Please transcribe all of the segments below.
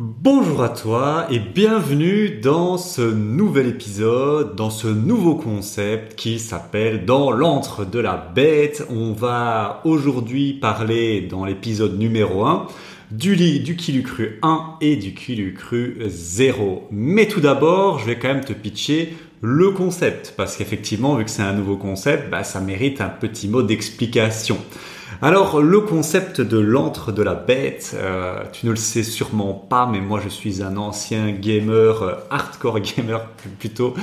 Bonjour à toi et bienvenue dans ce nouvel épisode, dans ce nouveau concept qui s'appelle Dans l'antre de la bête. On va aujourd'hui parler dans l'épisode numéro 1 du lit du Kilucru 1 et du Kilucru 0. Mais tout d'abord, je vais quand même te pitcher le concept parce qu'effectivement, vu que c'est un nouveau concept, bah, ça mérite un petit mot d'explication. Alors le concept de l'antre de la bête, euh, tu ne le sais sûrement pas, mais moi je suis un ancien gamer, euh, hardcore gamer plutôt,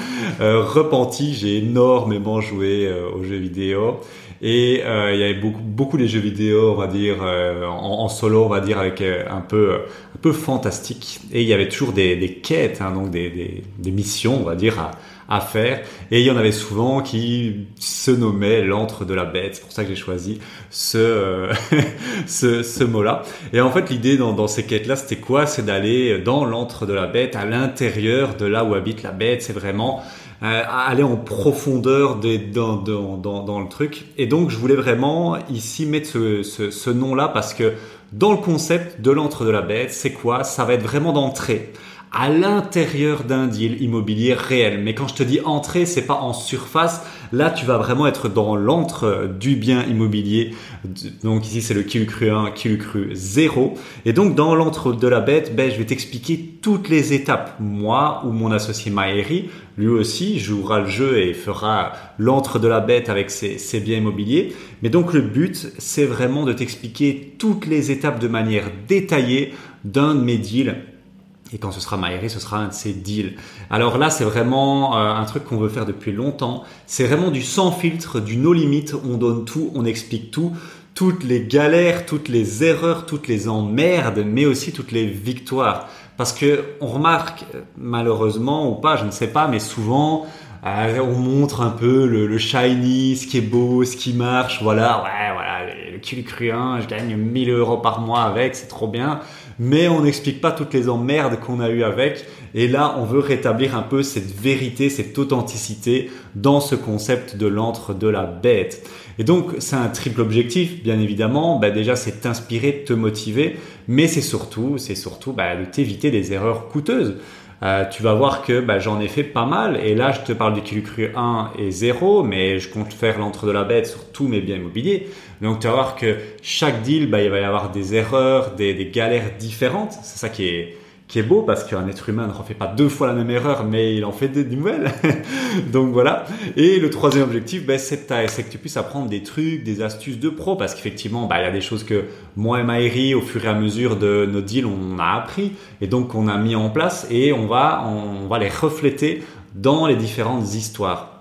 euh, repenti, j'ai énormément joué aux jeux vidéo. Et il y avait beaucoup, beaucoup des jeux vidéo, on va dire, en, solo, on va dire, avec un peu, un peu fantastique. Et il y avait toujours des, des quêtes, hein, donc des, des, des missions, on va dire, à, à faire. Et il y en avait souvent qui se nommaient l'antre de la bête. C'est pour ça que j'ai choisi ce, euh, ce, ce mot-là. Et en fait, l'idée dans, dans ces quêtes-là, c'était quoi? C'est d'aller dans l'antre de la bête, à l'intérieur de là où habite la bête. C'est vraiment euh, aller en profondeur des, dans, dans, dans, le truc. Et donc, je voulais vraiment ici mettre ce, ce, ce nom-là parce que dans le concept de l'antre de la bête, c'est quoi? Ça va être vraiment d'entrer à l'intérieur d'un deal immobilier réel. Mais quand je te dis entrer, c'est pas en surface. Là, tu vas vraiment être dans l'entre du bien immobilier. Donc ici, c'est le qui cru 1, qui cru 0. Et donc, dans l'entre de la bête, ben, je vais t'expliquer toutes les étapes. Moi ou mon associé Maëri, lui aussi, jouera le jeu et fera l'entre de la bête avec ses, ses biens immobiliers. Mais donc, le but, c'est vraiment de t'expliquer toutes les étapes de manière détaillée d'un de mes deals et quand ce sera Maïri, ce sera un de ses deals. Alors là, c'est vraiment euh, un truc qu'on veut faire depuis longtemps. C'est vraiment du sans filtre, du no limit. On donne tout, on explique tout. Toutes les galères, toutes les erreurs, toutes les emmerdes, mais aussi toutes les victoires. Parce que on remarque, malheureusement ou pas, je ne sais pas, mais souvent, euh, on montre un peu le, le, shiny, ce qui est beau, ce qui marche. Voilà, ouais, voilà, le cul cruin, je gagne 1000 euros par mois avec, c'est trop bien mais on n'explique pas toutes les emmerdes qu'on a eu avec. Et là, on veut rétablir un peu cette vérité, cette authenticité dans ce concept de l'antre de la bête. Et donc, c'est un triple objectif, bien évidemment. Bah, déjà, c'est t'inspirer, te motiver, mais c'est surtout, c'est surtout bah, de t'éviter des erreurs coûteuses. Euh, tu vas voir que bah, j'en ai fait pas mal. Et là, je te parle du Kilucru 1 et 0, mais je compte faire l'entre de la bête sur tous mes biens immobiliers. Donc, tu vas voir que chaque deal, bah, il va y avoir des erreurs, des, des galères différentes. C'est ça qui est, qui est beau parce qu'un être humain ne refait pas deux fois la même erreur, mais il en fait des nouvelles. Donc voilà. Et le troisième objectif, ben, c'est que tu puisses apprendre des trucs, des astuces de pro, parce qu'effectivement, ben, il y a des choses que moi et Maëri, au fur et à mesure de nos deals, on a appris et donc on a mis en place et on va, on va les refléter dans les différentes histoires.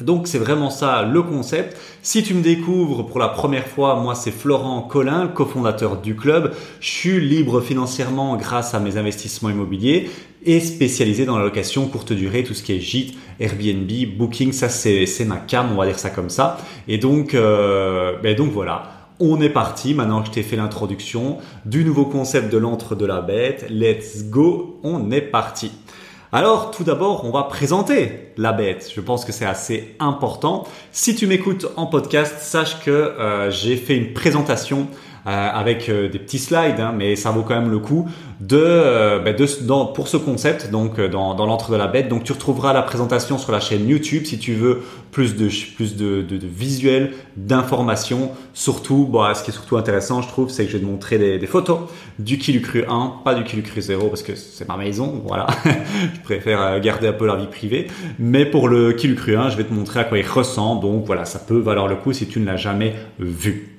Donc c'est vraiment ça le concept. Si tu me découvres pour la première fois, moi c'est Florent Collin, cofondateur du club. Je suis libre financièrement grâce à mes investissements immobiliers et spécialisé dans la location courte durée, tout ce qui est gîte, Airbnb, Booking, ça c'est ma cam, on va dire ça comme ça. Et donc, euh, ben donc voilà. On est parti, maintenant que je t'ai fait l'introduction du nouveau concept de l'entre de la bête, let's go, on est parti. Alors, tout d'abord, on va présenter la bête. Je pense que c'est assez important. Si tu m'écoutes en podcast, sache que euh, j'ai fait une présentation avec euh, des petits slides, hein, mais ça vaut quand même le coup de, euh, bah, de dans, pour ce concept, donc dans, dans l'entre de la bête. Donc tu retrouveras la présentation sur la chaîne YouTube si tu veux plus de plus de, de, de visuels, d'informations. Surtout, bon, ce qui est surtout intéressant, je trouve, c'est que je vais te montrer des, des photos du Kilucru 1, pas du Kilucru 0 parce que c'est ma maison, voilà. je préfère garder un peu la vie privée. Mais pour le Kilucru 1, je vais te montrer à quoi il ressemble. Donc voilà, ça peut valoir le coup si tu ne l'as jamais vu.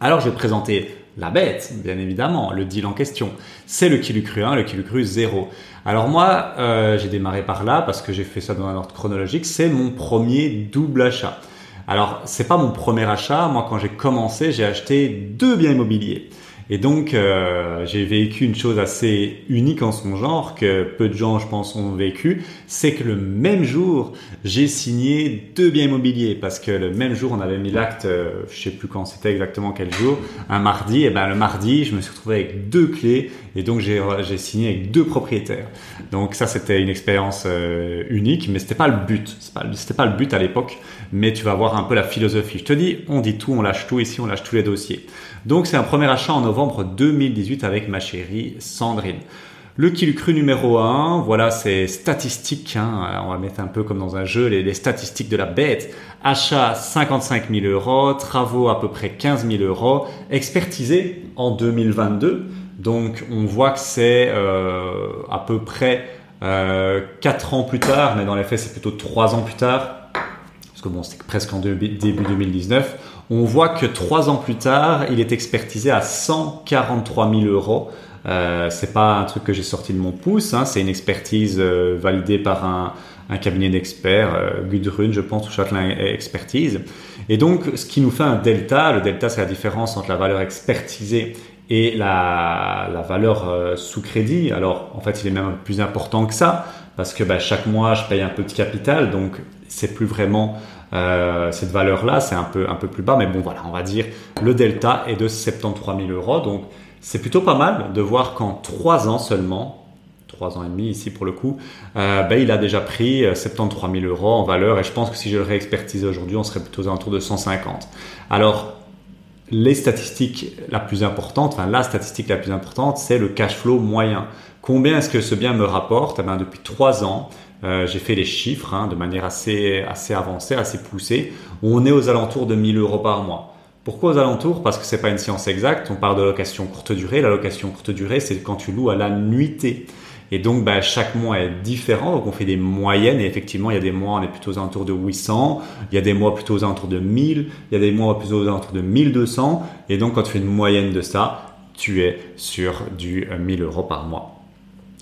Alors je vais te présenter la bête, bien évidemment, le deal en question. C'est le Kilucru 1, le Kilucru 0. Alors moi, euh, j'ai démarré par là parce que j'ai fait ça dans un ordre chronologique. C'est mon premier double achat. Alors c'est pas mon premier achat. Moi, quand j'ai commencé, j'ai acheté deux biens immobiliers. Et donc, euh, j'ai vécu une chose assez unique en son genre, que peu de gens, je pense, ont vécu, c'est que le même jour, j'ai signé deux biens immobiliers, parce que le même jour, on avait mis l'acte, euh, je sais plus quand c'était exactement quel jour, un mardi, et ben le mardi, je me suis retrouvé avec deux clés, et donc j'ai signé avec deux propriétaires. Donc ça, c'était une expérience euh, unique, mais c'était pas le but, c'était pas, pas le but à l'époque, mais tu vas voir un peu la philosophie. Je te dis, on dit tout, on lâche tout, ici on lâche tous les dossiers. Donc c'est un premier achat en novembre 2018 avec ma chérie Sandrine. Le kilo cru numéro 1, voilà, c'est statistique. Hein, on va mettre un peu comme dans un jeu les, statistiques de la bête. Achat 55 000 euros, travaux à peu près 15 000 euros, expertisé en 2022. Donc on voit que c'est euh, à peu près euh, 4 ans plus tard, mais dans les faits c'est plutôt 3 ans plus tard, parce que bon c'est presque en début 2019. On voit que 3 ans plus tard, il est expertisé à 143 000 euros. Euh, c'est pas un truc que j'ai sorti de mon pouce, hein, c'est une expertise euh, validée par un, cabinet d'experts, euh, Gudrun, je pense, ou Châtelain Expertise. Et donc, ce qui nous fait un delta, le delta, c'est la différence entre la valeur expertisée et la, la valeur euh, sous crédit. Alors, en fait, il est même plus important que ça, parce que bah, chaque mois, je paye un peu de capital, donc c'est plus vraiment euh, cette valeur-là, c'est un peu, un peu plus bas, mais bon, voilà, on va dire le delta est de 73 000 euros, donc c'est plutôt pas mal de voir qu'en trois ans seulement, trois ans et demi ici pour le coup, euh, ben, il a déjà pris 73 euh, 000 euros en valeur et je pense que si je le réexpertisais aujourd'hui, on serait plutôt aux alentours de 150. Alors, les statistiques la plus importante, enfin la statistique la plus importante, c'est le cash flow moyen. Combien est-ce que ce bien me rapporte? Eh ben, Depuis trois ans, euh, j'ai fait les chiffres hein, de manière assez, assez avancée, assez poussée. On est aux alentours de 1000 euros par mois. Pourquoi aux alentours? Parce que c'est pas une science exacte. On parle de location courte durée. La location courte durée, c'est quand tu loues à la nuitée. Et donc, bah, chaque mois est différent. Donc, on fait des moyennes. Et effectivement, il y a des mois, on est plutôt aux alentours de 800. Il y a des mois plutôt aux alentours de 1000. Il y a des mois plutôt aux alentours de 1200. Et donc, quand tu fais une moyenne de ça, tu es sur du 1000 euros par mois.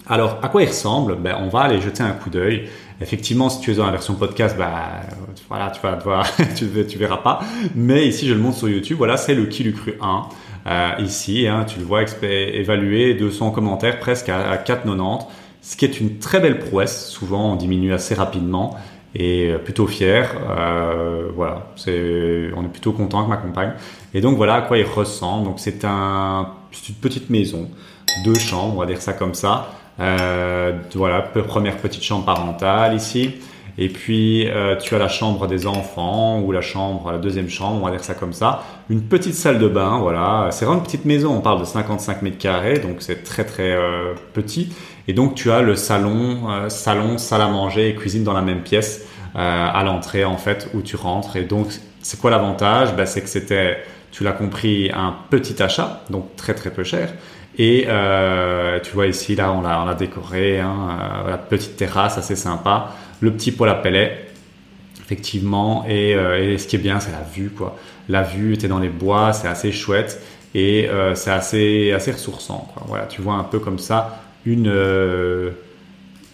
Alors, à quoi il ressemble? Ben, On va aller jeter un coup d'œil. Effectivement, si tu es dans la version podcast, bah, voilà, tu vas tu, tu verras pas. Mais ici, je le montre sur YouTube. Voilà, c'est le Kilucru 1. Euh, ici, hein, tu le vois évalué 200 commentaires presque à, 4,90, ce qui est une très belle prouesse. Souvent, on diminue assez rapidement et euh, plutôt fier. Euh, voilà, c'est, on est plutôt content avec ma compagne. Et donc voilà à quoi il ressemble. Donc c'est un, une petite maison, deux chambres, on va dire ça comme ça. Euh, voilà, première petite chambre parentale ici. Et puis euh, tu as la chambre des enfants ou la chambre, la deuxième chambre, on va dire ça comme ça. Une petite salle de bain, voilà. C'est vraiment une petite maison, on parle de 55 mètres carrés, donc c'est très très euh, petit. Et donc tu as le salon, euh, salon, salle à manger et cuisine dans la même pièce à l'entrée en fait où tu rentres. Et donc c'est quoi l'avantage? Ben, C'est que c'était, tu l'as compris, un petit achat, donc très très peu cher. Et euh, tu vois ici, là, on l'a, décoré, hein, la petite terrasse assez sympa le petit poêle à pellets, effectivement. Euh, et, ce qui est bien, c'est la vue, quoi. La vue, tu es dans les bois, c'est assez chouette et euh, c'est assez, assez ressourçant. Voilà, tu vois un peu comme ça une, euh,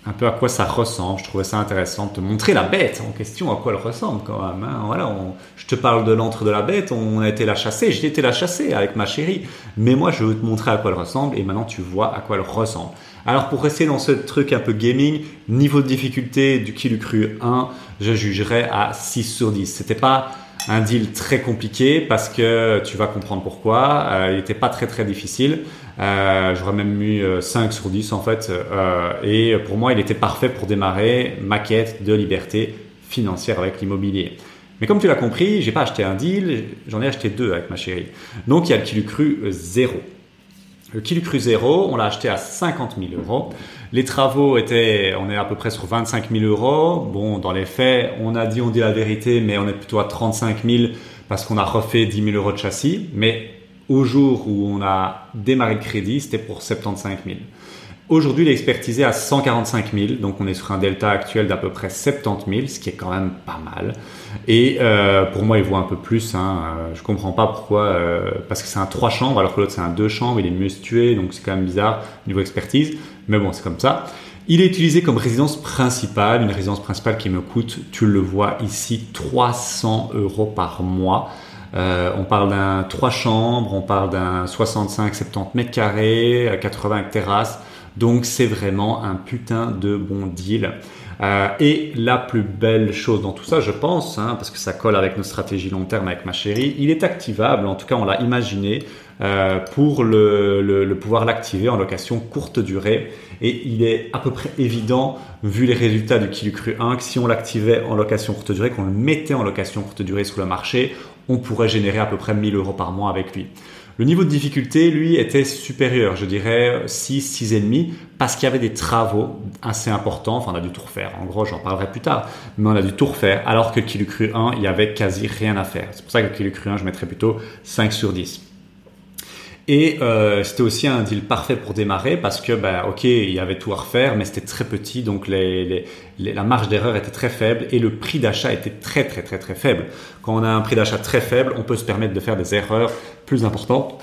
un peu à quoi ça ressemble. Je trouvais ça intéressant de te montrer la bête en question, à quoi elle ressemble quand même. Hein. Voilà, je te parle de l'antre de la bête, on a été la chasser, j'ai été la chasser avec ma chérie. Mais moi, je veux te montrer à quoi elle ressemble et maintenant tu vois à quoi elle ressemble. Alors pour rester dans ce truc un peu gaming, niveau de difficulté du Kill Cru 1, je jugerais à 6 sur 10. C'était pas un deal très compliqué parce que tu vas comprendre pourquoi. Euh, il n'était pas très très difficile. Euh, J'aurais même mis 5 euh, sur 10 en fait. Et pour moi, il était parfait pour démarrer ma quête de liberté financière avec l'immobilier. Mais comme tu l'as compris, j'ai pas acheté un deal, j'en ai acheté deux avec ma chérie. Donc il y a le Kilu Cru 0. Le Kill Cru Zero, on l'a acheté à 50 000 euros. Les travaux étaient, on est à peu près sur 25 000 euros. Bon, dans les faits, on a dit, on dit la vérité, mais on est plutôt à 35 000 parce qu'on a refait 10 000 euros de châssis. Mais au jour où on a démarré le crédit, c'était pour 75 000. Aujourd'hui, il est expertisé à 145 000, donc on est sur un delta actuel d'à peu près 70 000, ce qui est quand même pas mal. Et euh, pour moi, il vaut un peu plus. Hein. Euh, je comprends pas pourquoi, euh, parce que c'est un 3 chambres, alors que l'autre c'est un 2 chambres, il est mieux situé, donc c'est quand même bizarre niveau expertise. Mais bon, c'est comme ça. Il est utilisé comme résidence principale, une résidence principale qui me coûte, tu le vois ici, 300 euros par mois. On parle d'un 3 chambres, on parle d'un 65-70 mètres carrés, 80 terrasses. Donc c'est vraiment un putain de bon deal. Euh, et la plus belle chose dans tout ça, je pense, hein, parce que ça colle avec nos stratégies long terme avec ma chérie, il est activable, en tout cas on l'a imaginé, euh, pour le, pouvoir l'activer en location courte durée. Et il est à peu près évident, vu les résultats du Kilu Cru 1, que si on l'activait en location courte durée, qu'on le mettait en location courte durée sur le marché, on pourrait générer à peu près 1000 euros par mois avec lui. Le niveau de difficulté, lui, était supérieur, je dirais 6, 6,5, parce qu'il y avait des travaux assez importants. Enfin, on a dû tout refaire. En gros, j'en parlerai plus tard. Mais on a dû tout refaire, alors que le Kilo Cru 1, il y avait quasi rien à faire. C'est pour ça que le Kilo Cru 1, je mettrais plutôt 5 sur 10. Et euh, c'était aussi un deal parfait pour démarrer parce que, bah, ok, il y avait tout à refaire, mais c'était très petit, donc la marge d'erreur était très faible et le prix d'achat était très très très très faible. Quand on a un prix d'achat très faible, on peut se permettre de faire des erreurs plus importantes.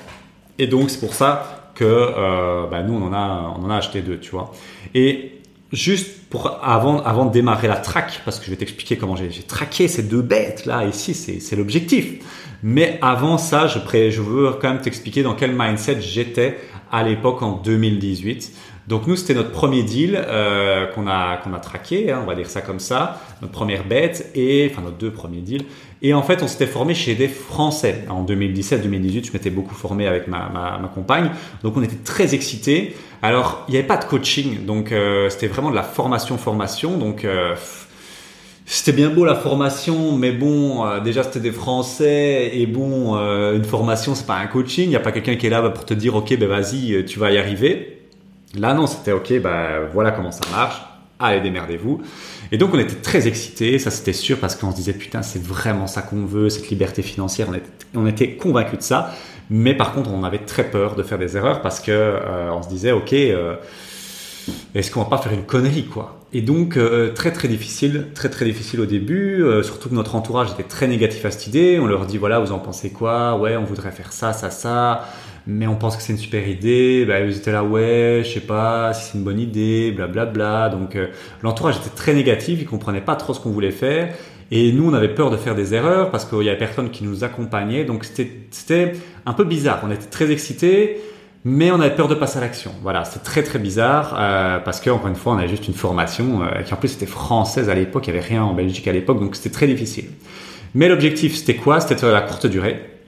Et donc c'est pour ça que euh, bah, nous on en a on en a acheté deux, tu vois. Et juste pour avant avant de démarrer la track, parce que je vais t'expliquer comment j'ai traqué ces deux bêtes là ici, c'est l'objectif. Mais avant ça, je, je veux quand même t'expliquer dans quel mindset j'étais à l'époque en 2018. Donc nous, c'était notre premier deal euh, qu'on a qu'on a traqué, hein, on va dire ça comme ça, notre première bête et enfin nos deux premiers deals. Et en fait, on s'était formé chez des Français en 2017-2018. Je m'étais beaucoup formé avec ma, ma, ma, compagne, donc on était très excités. Alors, il n'y avait pas de coaching, donc euh, c'était vraiment de la formation formation. Donc euh, c'était bien beau la formation, mais bon, euh, déjà c'était des Français et bon, euh, une formation c'est pas un coaching, il y a pas quelqu'un qui est là bah, pour te dire ok ben vas-y, euh, tu vas y arriver. Là non, c'était ok, bah voilà comment ça marche, allez démerdez-vous. Et donc on était très excités, ça c'était sûr parce qu'on se disait putain c'est vraiment ça qu'on veut, cette liberté financière, on était, on convaincus de ça. Mais par contre on avait très peur de faire des erreurs parce que on se disait ok est-ce qu'on va pas faire une connerie quoi? Et donc euh, très très difficile, très très difficile au début, euh, surtout que notre entourage était très négatif à cette idée. On leur dit voilà vous en pensez quoi? Ouais on voudrait faire ça ça ça, mais on pense que c'est une super idée. Bah, ils étaient là ouais je sais pas si c'est une bonne idée, blablabla. Bla, bla. Donc euh, l'entourage était très négatif, ils comprenaient pas trop ce qu'on voulait faire. Et nous, on avait peur de faire des erreurs parce qu'il y avait personne qui nous accompagnait. Donc c'était un peu bizarre. On était très excités mais on avait peur de passer à l'action. Voilà, c'est très très bizarre euh, parce que encore une fois, on avait juste une formation euh, qui en plus était française à l'époque, il n'y avait rien en Belgique à l'époque, donc c'était très difficile. Mais l'objectif, c'était quoi? C'était la courte durée.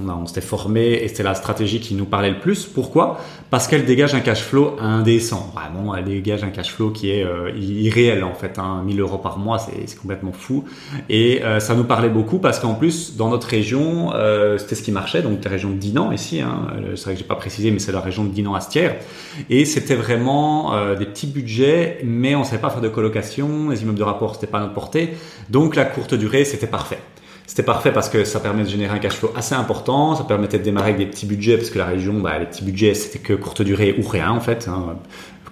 On, s'était formé et c'était la stratégie qui nous parlait le plus. Pourquoi? Parce qu'elle dégage un cash flow indécent. Vraiment, elle dégage un cash flow qui est euh, irréel en fait. Hein. 1000 euros par mois, c'est complètement fou. Et euh, ça nous parlait beaucoup parce qu'en plus, dans notre région, euh, c'était ce qui marchait. Donc, la région de Dinan ici. Hein. C'est vrai que j'ai pas précisé, mais c'est la région de Dinan-Astière. Et c'était vraiment des petits budgets, mais on savait pas faire de colocation. Les immeubles de rapport, c'était pas à notre portée. Donc, la courte durée, c'était parfait. C'était parfait parce que ça permet de générer un cash flow assez important, ça permettait de démarrer avec des petits budgets parce que la région, bah, les petits budgets, c'était que courte durée ou rien en fait. Hein.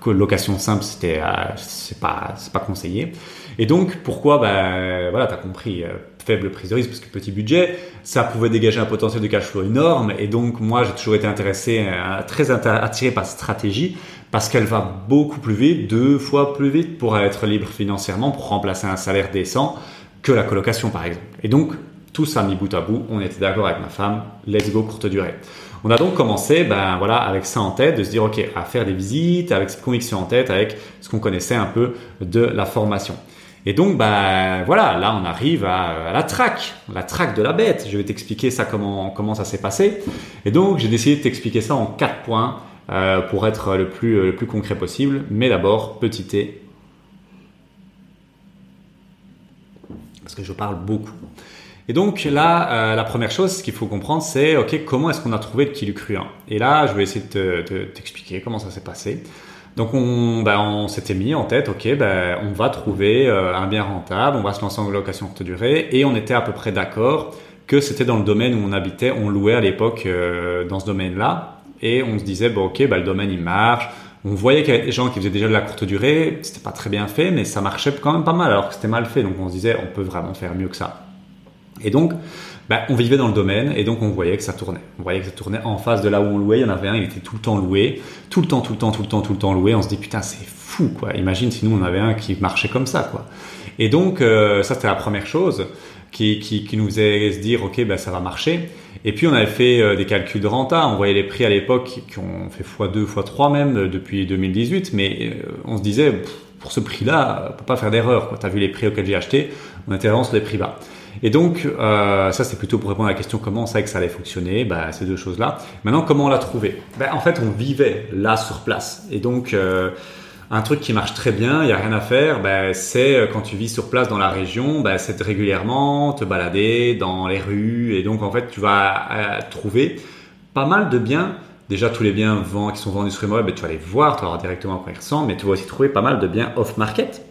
Location simple, c'était euh, c'est pas pas conseillé. Et donc pourquoi bah voilà, t'as compris. Euh, faible prise de risque parce que petit budget, ça pouvait dégager un potentiel de cash flow énorme. Et donc, moi, j'ai toujours été intéressé, euh, très attiré par cette stratégie parce qu'elle va beaucoup plus vite, deux fois plus vite pour être libre financièrement, pour remplacer un salaire décent que la colocation, par exemple. Et donc, tout ça mis bout à bout, on était d'accord avec ma femme, let's go courte durée. On a donc commencé, ben voilà, avec ça en tête, de se dire ok, à faire des visites, avec cette conviction en tête, avec ce qu'on connaissait un peu de la formation. Et donc, ben voilà, là on arrive à, la traque, la traque de la bête. Je vais t'expliquer ça comment comment ça s'est passé. Et donc j'ai décidé de t'expliquer ça en quatre points euh, pour être le plus le plus concret possible. Mais d'abord, petit t, parce que je parle beaucoup. Et donc là, euh, la première chose qu'il faut comprendre, c'est ok, comment est-ce qu'on a trouvé le Kilu Cru 1 Et là, je vais essayer de t'expliquer comment ça s'est passé. Donc on, on s'était mis en tête, ok, ben, on va trouver euh, un bien rentable, on va se lancer en location courte durée, et on était à peu près d'accord que c'était dans le domaine où on habitait, on louait à l'époque euh, dans ce domaine-là, et on se disait, ok, ben, le domaine il marche, on voyait qu'il y avait des gens qui faisaient déjà de la courte durée, c'était pas très bien fait, mais ça marchait quand même pas mal alors que c'était mal fait, donc on se disait, on peut vraiment faire mieux que ça. Et donc, bah, on vivait dans le domaine et donc on voyait que ça tournait. On voyait que ça tournait en face de là où on louait. Il y en avait un, il était tout le temps loué, tout le temps, tout le temps, tout le temps, tout le temps loué. On se dit putain, c'est fou quoi. Imagine si nous on avait un qui marchait comme ça quoi. Et donc euh, ça c'était la première chose qui, nous faisait se dire ok ben ça va marcher. Et puis on avait fait euh, des calculs de renta. On voyait les prix à l'époque qui ont fait x2, x3 même euh, depuis 2018, mais on se disait pour ce prix-là, on peut pas faire d'erreur. Quand tu as vu les prix auxquels j'ai acheté, on était vraiment sur des prix bas. Et donc, euh, ça c'est plutôt pour répondre à la question comment on savait que ça allait fonctionner, bah, ces deux choses-là. Maintenant, comment on l'a trouvé? Bah, En fait, on vivait là sur place. Et donc, euh, un truc qui marche très bien, il n'y a rien à faire, bah, c'est euh, quand tu vis sur place dans la région, bah, c'est régulièrement te balader dans les rues. Et donc, en fait, tu vas trouver pas mal de biens. Déjà, tous les biens qui sont vendus sur Imoweb, tu vas les voir, tu vas voir directement à quoi ils ressemblent, mais tu vas aussi trouver pas mal de biens off-market.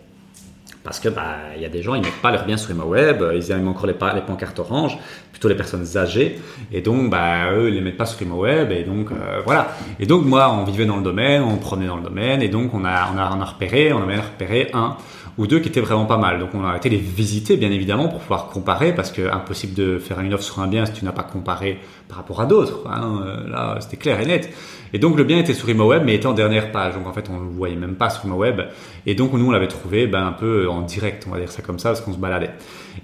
Parce que bah il y a des gens ils mettent pas leurs biens sur web, ils aiment encore les, les pancartes orange, plutôt les personnes âgées, et donc bah eux ils les mettent pas sur web et donc euh, voilà. Et donc moi on vivait dans le domaine, on prenait dans le domaine et donc on a on a, on a repéré, on a même repéré un ou deux qui étaient vraiment pas mal. Donc on a été les visiter bien évidemment pour pouvoir comparer parce que impossible de faire une offre sur un bien si tu n'as pas comparé par rapport à d'autres. Hein. Euh, là c'était clair et net. Et donc le bien était sur ImoWeb mais était en dernière page. Donc en fait on le voyait même pas sur ImoWeb. Et donc nous on l'avait trouvé ben, un peu en direct, on va dire ça comme ça, parce qu'on se baladait.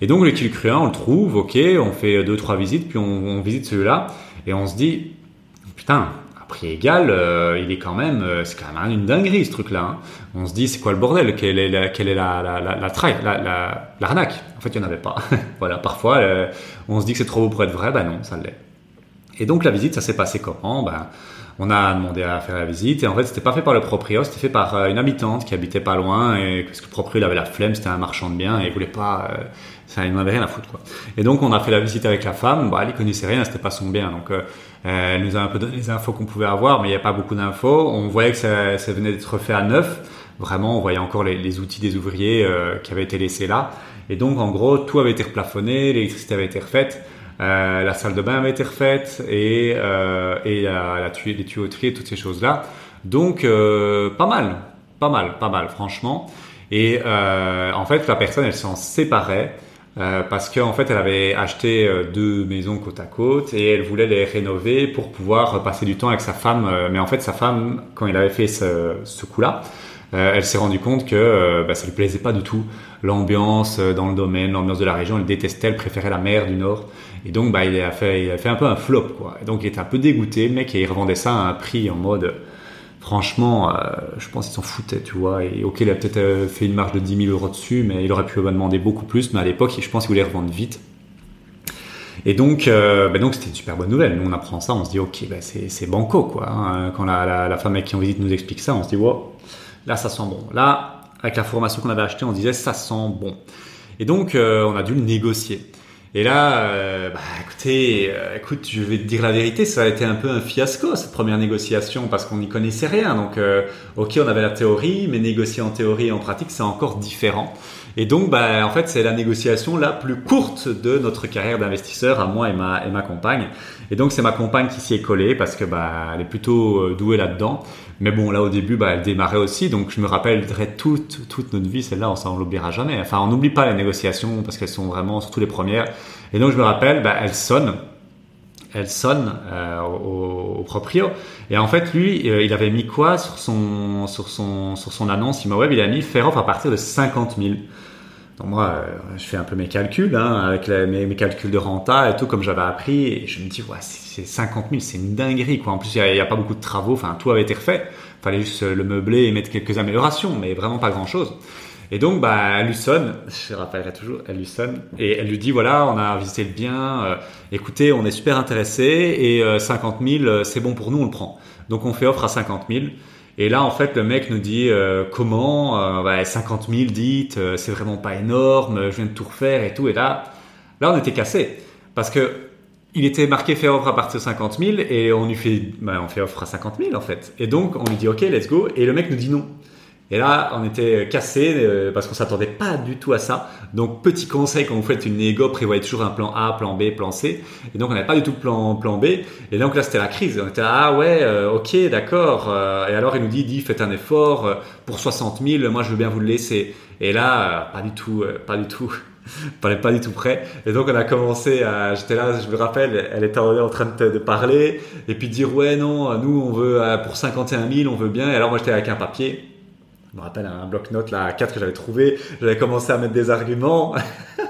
Et donc le kill cruant, on le trouve, ok, on fait deux trois visites, puis on visite celui-là et on se dit putain prix égal, euh, il est quand même, euh, c'est quand même une dinguerie ce truc-là. Hein. On se dit, c'est quoi le bordel? Quelle est la, quelle la, la, la, la, l'arnaque? En fait, il n'y en avait pas. voilà, parfois, euh, on se dit que c'est trop beau pour être vrai, ben non, ça l'est. Et donc la visite, ça s'est passé comment? Ben, on a demandé à faire la visite et en fait, c'était pas fait par le proprio, c'était fait par une habitante qui habitait pas loin et parce que le proprio avait la flemme, c'était un marchand de biens et il voulait pas ça, il n'en avait rien à foutre, quoi. Et donc, on a fait la visite avec la femme. Bah, elle connaissait rien, c'était pas son bien. Donc, euh, elle nous a un peu donné les infos qu'on pouvait avoir, mais il n'y a pas beaucoup d'infos. On voyait que ça, venait d'être refait à neuf. Vraiment, on voyait encore les, outils des ouvriers euh, qui avaient été laissés là. Et donc, en gros, tout avait été replafonné, l'électricité avait été refaite. Euh, la salle de bain avait été refaite et, euh, et la, les tuyauteries, toutes ces choses-là. Donc, euh, pas mal, pas mal, pas mal, franchement. Et en fait, la personne, elle s'en séparait euh, parce qu'en fait, elle avait acheté euh, deux maisons côte à côte et elle voulait les rénover pour pouvoir passer du temps avec sa femme. Euh, mais en fait, sa femme, quand il avait fait ce, coup-là, elle s'est rendue compte que bah, ça lui plaisait pas du tout l'ambiance dans le domaine, l'ambiance de la région. Elle détestait, elle préférait la mer du Nord. Et donc, bah, il a fait, il a fait un peu un flop, quoi. Et donc, il était un peu dégoûté, le mec, et il revendait ça à un prix en mode franchement, euh, je pense qu'il s'en foutait, tu vois. Et ok, il a peut-être euh, fait une marge de 10 000 euros dessus, mais il aurait pu demander beaucoup plus. Mais à l'époque, je pense qu'il voulait revendre vite. Et donc, euh, ben donc c'était une super bonne nouvelle. Nous, on apprend ça, on se dit, ok, ben c'est banco, quoi. Hein. Quand la, la, femme avec qui on visite nous explique ça, on se dit, wow, là, ça sent bon. Là, avec la formation qu'on avait achetée, on disait, ça sent bon. Et donc, on a dû le négocier. Et là, euh, bah, écoutez, euh, écoute, je vais te dire la vérité, ça a été un peu un fiasco cette première négociation parce qu'on n'y connaissait rien. Donc, euh, ok, on avait la théorie, mais négocier en théorie et en pratique, c'est encore différent. Et donc, bah, en fait, c'est la négociation la plus courte de notre carrière d'investisseur à moi et ma, et ma compagne. Et donc, c'est ma compagne qui s'y est collée parce que bah, elle est plutôt douée là-dedans. Mais bon, là au début, bah, elle démarrait aussi, donc je me rappellerai toute, toute notre vie, celle-là, on s'en l'oubliera jamais. Enfin, on n'oublie pas les négociations parce qu'elles sont vraiment, surtout les premières. Et donc je me rappelle, bah, elle sonne, elle sonne euh, au, au, proprio. Et en fait, lui, euh, il avait mis quoi sur son, sur son, sur son annonce? Web Il a mis faire offre à partir de 50 000. Donc moi, euh, je fais un peu mes calculs, hein, avec mes, mes, calculs de renta et tout, comme j'avais appris, et je me dis, ouais, c'est 50 000, c'est une dinguerie, quoi. En plus, il n'y a, pas beaucoup de travaux, enfin, tout avait été refait. Fallait juste le meubler et mettre quelques améliorations, mais vraiment pas grand chose. Et donc, bah, elle lui sonne, je rappellerai toujours, elle lui sonne, et elle lui dit, voilà, on a visité le bien, euh, écoutez, on est super intéressé, et 50 euh, 000, c'est bon pour nous, on le prend. Donc, on fait offre à 50 000. Et là, en fait, le mec nous dit euh, comment euh, bah, 50 000 dites, euh, c'est vraiment pas énorme, je viens de tout refaire et tout. Et là, là, on était cassé parce que il était marqué faire offre à partir de 50 000 et on lui fait, bah, on fait offre à 50 000 en fait. Et donc, on lui dit ok, let's go. Et le mec nous dit non. Et là, on était cassé euh, parce qu'on s'attendait pas du tout à ça. Donc, petit conseil quand vous faites une négo, prévoyez toujours un plan A, plan B, plan C. Et donc, on n'avait pas du tout plan, plan B. Et donc là, c'était la crise. On était ah ouais, euh, ok, d'accord. Euh, et alors, il nous dit, dit, faites un effort pour 60 000. Moi, je veux bien vous le laisser. Et là, pas du tout, pas du tout. pas, pas du tout prêt. Et donc, on a commencé à, j'étais là, je me rappelle, elle était en train de, de parler et puis dire, ouais, non, nous, on veut, pour 51 000, on veut bien. Et alors, moi, j'étais avec un papier je me rappelle un bloc-notes là, 4 que j'avais trouvé, j'avais commencé à mettre des arguments.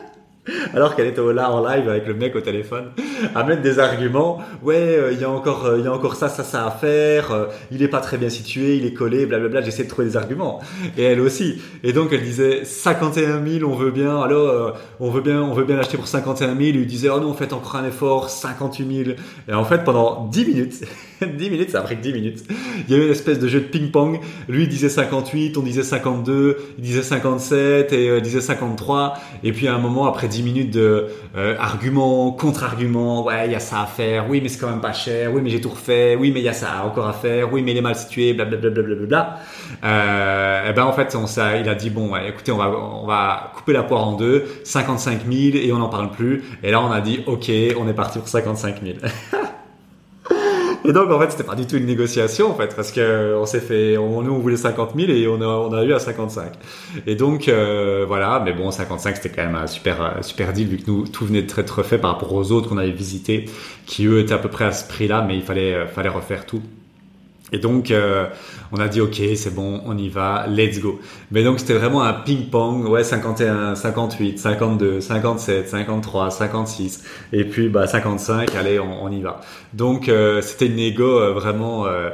alors qu'elle était là en live avec le mec au téléphone, à mettre des arguments. Ouais, euh, il y a encore, euh, il y a encore ça, ça, ça à faire. Euh, il est pas très bien situé, il est collé, blablabla. J'essaie de trouver des arguments. Et elle aussi. Et donc elle disait 51 000, on veut bien. Alors on veut bien, on veut bien l'acheter pour 51 000. Il lui disait oh non, faites encore un effort, 58 000. Et en fait pendant 10 minutes, 10 minutes, ça a pris que 10 minutes. Il y avait une espèce de jeu de ping-pong. Lui disait 58, on disait 52, il disait 57 et il disait 53. Et puis à un moment après 10 minutes de arguments, contre-arguments ouais, il y a ça à faire, oui, mais c'est quand même pas cher, oui, mais j'ai tout refait, oui, mais il y a ça encore à faire, oui, mais il est mal situé, blablabla. Bla, bla, bla, euh, et ben en fait, on, il a dit bon, écoutez, on va, on va couper la poire en deux, 55 000 et on n'en parle plus. Et là, on a dit ok, on est parti pour 55 000. Et donc, en fait, c'était pas du tout une négociation, en fait, parce que on s'est fait, on, nous, on voulait 50 000 et on a, on a eu à 55. Et donc, euh, voilà. Mais bon, 55, c'était quand même un super, super deal, vu que nous, tout venait de très, très fait par rapport aux autres qu'on avait visités, qui eux étaient à peu près à ce prix-là, mais il fallait, fallait refaire tout. Et donc, euh, on a dit, OK, c'est bon, on y va, let's go. Mais donc, c'était vraiment un ping-pong, ouais, 51, 58, 52, 57, 53, 56, et puis, bah, 55, allez, on, y va. Donc, euh, c'était une négo euh, vraiment... Euh,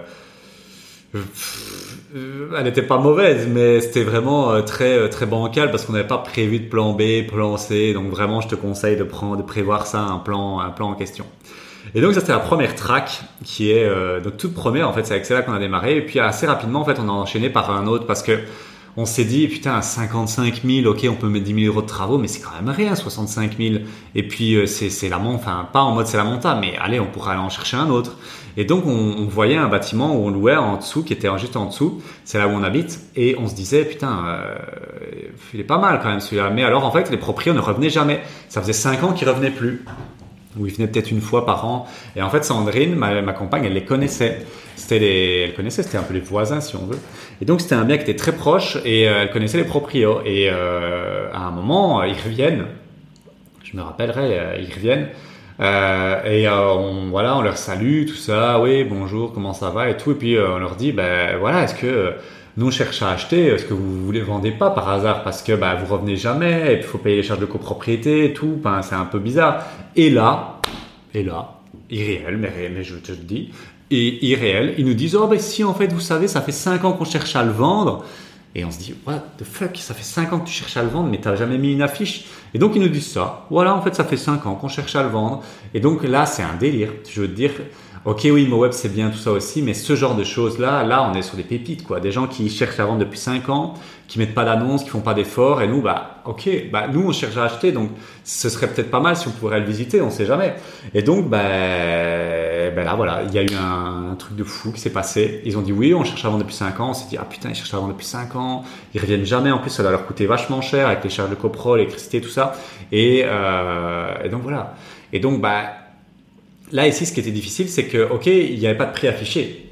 elle n'était pas mauvaise, mais c'était vraiment très très bancal parce qu'on n'avait pas prévu de plan B, plan C. Donc vraiment, je te conseille de prendre, de prévoir ça un plan, un plan en question. Et donc ça c'était la première track qui est euh, notre toute première en fait c'est avec celle-là qu'on a démarré. Et puis assez rapidement en fait on a enchaîné par un autre parce que on s'est dit putain à 55 000 ok on peut mettre 10 000 euros de travaux mais c'est quand même rien 65 000 et puis euh, c'est la enfin pas en mode c'est la monta mais allez on pourrait aller en chercher un autre. Et donc on, on, voyait un bâtiment où on louait en dessous qui était juste en dessous. C'est là où on habite. Et on se disait putain euh, il est pas mal quand même celui-là. Mais alors en fait les propriétaires ne revenaient jamais. Ça faisait 5 ans qu'ils revenaient plus où ils venaient peut-être une fois par an. Et en fait, Sandrine, ma, ma compagne, elle les connaissait. C'était les, elle connaissait, c'était un peu les voisins, si on veut. Et donc, c'était un bien qui était très proche et euh, elle connaissait les proprios. Et euh, à un moment, ils reviennent. Je me rappellerai, euh, ils reviennent. Et on, voilà, on leur salue, tout ça. Oui, bonjour, comment ça va et tout. Et puis, on leur dit, ben voilà, est-ce que nous on cherche à acheter ce que vous voulez vendez pas par hasard parce que bah, vous revenez jamais il faut payer les charges de copropriété et tout. Ben, c'est un peu bizarre. Et là, et là, irréel, mais, mais je te le dis, et irréel, ils nous disent oh ben si en fait vous savez ça fait 5 ans qu'on cherche à le vendre. Et on se dit, what the fuck, ça fait 5 ans que tu cherches à le vendre, mais tu n'as jamais mis une affiche. Et donc ils nous disent ça. Voilà, en fait, ça fait 5 ans qu'on cherche à le vendre. Et donc là, c'est un délire. Je veux dire, Ok, oui, web c'est bien tout ça aussi, mais ce genre de choses-là, là, on est sur des pépites, quoi. Des gens qui cherchent à vendre depuis 5 ans, qui mettent pas d'annonce, qui font pas d'efforts, et nous, bah, ok, bah, nous, on cherche à acheter, donc ce serait peut-être pas mal si on pourrait le visiter, on sait jamais. Et donc, bah, ben là, voilà, il y a eu un, truc de fou qui s'est passé. Ils ont dit oui, on cherche à vendre depuis 5 ans. On s'est dit, ah putain, ils cherchent à vendre depuis 5 ans. Ils reviennent jamais. En plus, ça va leur coûter vachement cher avec les charges de copro, l'électricité, tout ça. Et, euh, et donc voilà. Et donc, bah, Là, ici, ce qui était difficile, c'est que, OK, il n'y avait pas de prix affiché.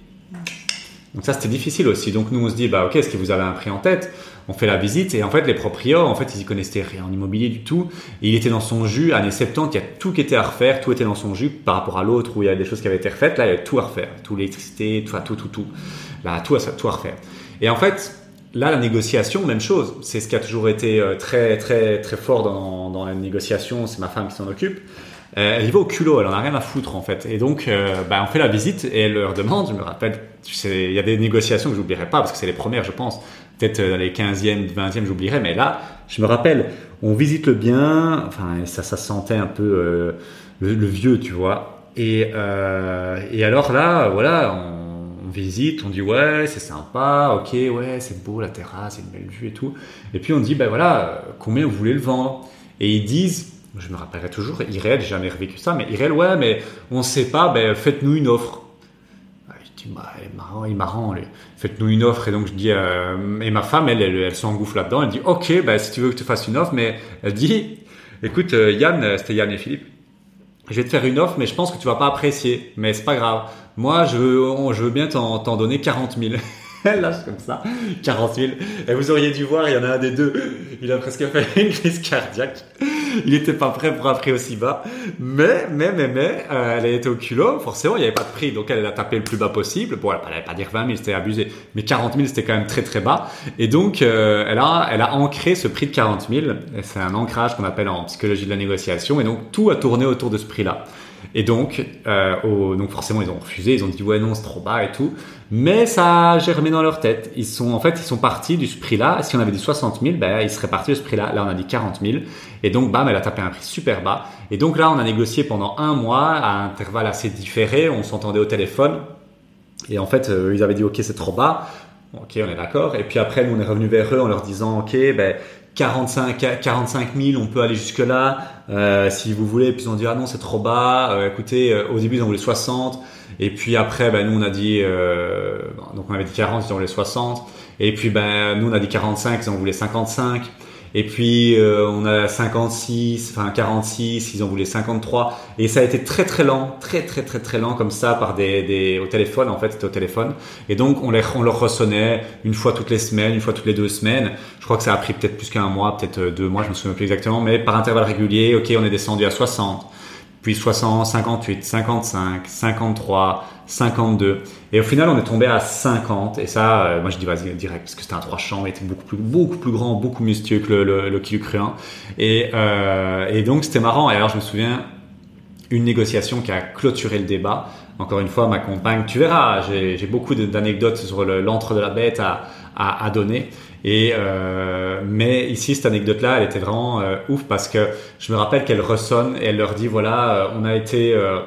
Donc ça, c'était difficile aussi. Donc nous, on se dit, bah, OK, est-ce que vous avez un prix en tête? On fait la visite et en fait, les proprios, en fait, ils y connaissaient rien en immobilier du tout. Il était dans son jus, années 70, il y a tout qui était à refaire, tout était dans son jus par rapport à l'autre où il y a des choses qui avaient été refaites. Là, il y avait tout à refaire. Tout l'électricité, tout, tout, tout, tout. Là, tout à, tout à refaire. Et en fait, Là, la négociation, même chose. C'est ce qui a toujours été euh, très, très, très fort dans, dans la négociation. C'est ma femme qui s'en occupe. Euh, elle y va au culot, elle en a rien à foutre en fait. Et donc, euh, bah, on fait la visite et elle leur demande, je me rappelle, il y a des négociations que j'oublierai pas parce que c'est les premières, je pense. Peut-être dans les 15e, 20e, j'oublierai, mais là, je me rappelle, on visite le bien, enfin, ça, ça sentait un peu le, vieux, tu vois. Et, alors là, voilà, on, visite, on dit ouais, c'est sympa, ok, ouais, c'est beau la terrasse, une belle vue et tout. Et puis on dit, ben voilà, combien vous voulez le vendre Et ils disent, je me rappellerai toujours, Irel, j'ai jamais revécu ça, mais Irel, ouais, mais on sait pas, ben, faites-nous une offre. Ah, je dis, bah, il est marrant, il est marrant, faites-nous une offre. Et donc, je dis, euh, et ma femme, elle, elle, elle s'engouffre là-dedans, elle dit, ok, ben, si tu veux que je te fasse une offre, mais elle dit, écoute, euh, Yann, euh, c'était Yann et Philippe, je vais te faire une offre, mais je pense que tu vas pas apprécier, mais c'est pas grave. Moi, je veux, je veux bien t'en donner 40 000. Elle lâche comme ça, 40 000. Et vous auriez dû voir, il y en a un des deux, il a presque fait une crise cardiaque. Il était pas prêt pour un prix aussi bas. Mais, mais, mais, mais, euh, elle a été au culot. Forcément, il n'y avait pas de prix. Donc, elle, a tapé le plus bas possible. Bon, elle n'allait pas dire 20 000, c'était abusé. Mais 40 000, c'était quand même très, très bas. Et donc, euh, elle a, elle a ancré ce prix de 40 000. C'est un ancrage qu'on appelle en psychologie de la négociation. Et donc, tout a tourné autour de ce prix-là. Et donc, euh, donc forcément, ils ont refusé. Ils ont dit ouais non, c'est trop bas et tout. Mais ça a germé dans leur tête. Ils sont, en fait, ils sont partis du prix-là. Si on avait dit 60 000, ben, ils seraient partis de ce prix-là. Là, on a dit 40 000. Et donc, bam, elle a tapé un prix super bas. Et donc là, on a négocié pendant un mois à intervalles assez différés. On s'entendait au téléphone. Et en fait, euh, ils avaient dit, OK, c'est trop bas. Ok, on est d'accord. Et puis après, nous, on est revenu vers eux en leur disant, ok, ben 45, 45 000, on peut aller jusque là, euh, si vous voulez. Puis ils ont dit, ah non, c'est trop bas. Euh, écoutez, euh, au début, ils ont voulu 60. Et puis après, ben, nous, on a dit, euh, donc on avait dit 40, ils ont voulu 60. Et puis, ben, nous, on a dit 45, ils ont voulu 55. Et puis euh, on a 56, enfin 46, ils ont voulu 53. Et ça a été très très lent, très très très très lent comme ça par des, des au téléphone en fait, c'était au téléphone. Et donc on, les, on leur ressonnait une fois toutes les semaines, une fois toutes les deux semaines. Je crois que ça a pris peut-être plus qu'un mois, peut-être euh, deux mois, je me souviens plus exactement, mais par intervalle régulier, ok, on est descendu à 60, puis 60, 58, 55, 53, 52. Et au final, on est tombé à 50. Et ça, euh, moi, je dis vas-y direct parce que c'était un trois champs, il était beaucoup plus, beaucoup plus grand, beaucoup mieux que le, le, le Et, euh, et donc, c'était marrant. Et alors, je me souviens, une négociation qui a clôturé le débat. Encore une fois, ma compagne, tu verras, j'ai beaucoup d'anecdotes sur l'entre de la bête à donner. Et euh, mais ici, cette anecdote-là, elle était vraiment euh, ouf parce que je me rappelle qu'elle ressonne et elle leur dit voilà, euh, on a été euh,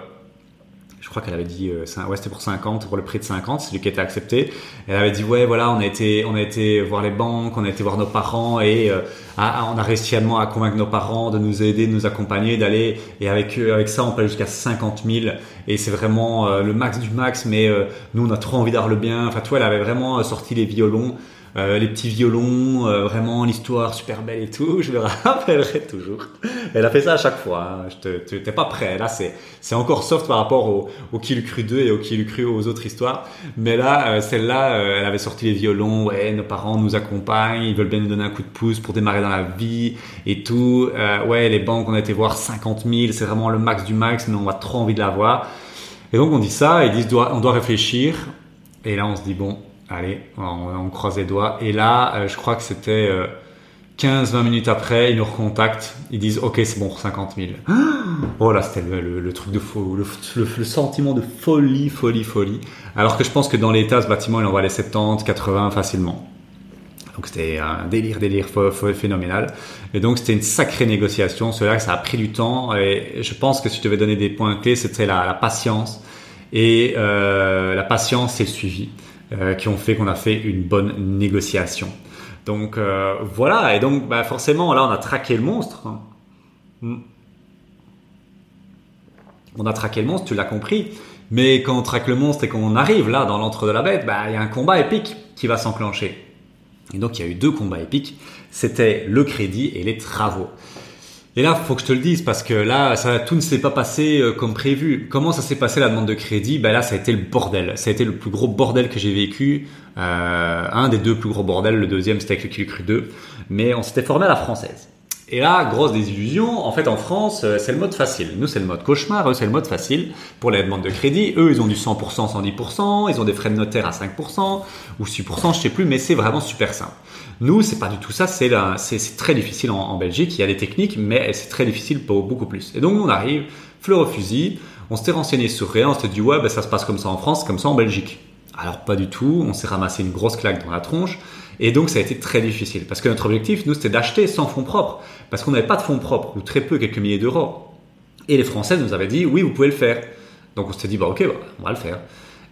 je crois qu'elle avait dit euh, ouais c'était pour 50 pour le prix de 50 c'est lui qui était accepté. Elle avait dit ouais voilà on a été on a été voir les banques on a été voir nos parents et euh, on a réussi à, à convaincre nos parents de nous aider de nous accompagner d'aller et avec avec ça on peut aller jusqu'à 50 000 et c'est vraiment le max du max mais nous on a trop envie d'avoir le bien. Enfin toi elle avait vraiment sorti les violons euh, les petits violons, euh, vraiment l'histoire super belle et tout, je le rappellerai toujours. Elle a fait ça à chaque fois. Hein. Je t'es pas prêt. Là, c'est c'est encore soft par rapport au, au Kill Cru 2 et au Kill Cru aux autres histoires. Mais là, euh, celle-là, elle avait sorti les violons. Ouais, nos parents nous accompagnent, ils veulent bien nous donner un coup de pouce pour démarrer dans la vie et tout. ouais, les banques, on a été voir 50 000, c'est vraiment le max du max, mais on a trop envie de l'avoir. Et donc on dit ça, ils disent on doit réfléchir. Et là, on se dit bon, Allez, on, croise les doigts. Et là, euh, je crois que c'était 15-20 euh, minutes après, ils nous recontactent. Ils disent Ok, c'est bon, 50 000. Oh là, c'était le, truc de faux, le, sentiment de folie, folie, folie. Alors que je pense que dans l'état, ce bâtiment, il envoie les 70, 80 facilement. Donc c'était un délire, délire phénoménal. Et donc c'était une sacrée négociation. Cela, ça a pris du temps. Et je pense que si je devais donner des points clés, c'était la, patience. Et euh, la patience et le suivi. Euh, qui ont fait qu'on a fait une bonne négociation. Donc euh, voilà, et donc bah, forcément là on a traqué le monstre. Hmm. On a traqué le monstre, tu l'as compris. Mais quand on traque le monstre et qu'on arrive là dans l'entre de la bête, bah, il y a un combat épique qui va s'enclencher. Et donc il y a eu deux combats épiques. C'était le crédit et les travaux. Et là, faut que je te le dise parce que là, ça, tout ne s'est pas passé euh, comme prévu. Comment ça s'est passé la demande de crédit? Ben là, ça a été le bordel. Ça a été le plus gros bordel que j'ai vécu. Euh, un des deux plus gros bordels. Le deuxième, c'était avec le Cru 2. Mais on s'était formé à la française. Et là, grosse désillusion. En fait, en France, euh, c'est le mode facile. Nous, c'est le mode cauchemar. Eux, c'est le mode facile pour les demandes de crédit. Eux, ils ont du 100%, 110%. Ils ont des frais de notaire à 5% ou 6%, je sais plus. Mais c'est vraiment super simple. Nous, c'est pas du tout ça. C'est très difficile en, Belgique. Il y a des techniques, mais c'est très difficile pour beaucoup plus. Et donc, on arrive, fleur au fusil. On s'était renseigné sur rien. On s'était dit, ouais, ben, ça se passe comme ça en France, comme ça en Belgique. Alors, pas du tout. On s'est ramassé une grosse claque dans la tronche. Et donc, ça a été très difficile. Parce que notre objectif, nous, c'était d'acheter sans fonds propres. Parce qu'on n'avait pas de fonds propres, ou très peu, quelques milliers d'euros. Et les Français nous avaient dit, oui, vous pouvez le faire. Donc, on s'était dit, bah, ok, bah, on va le faire.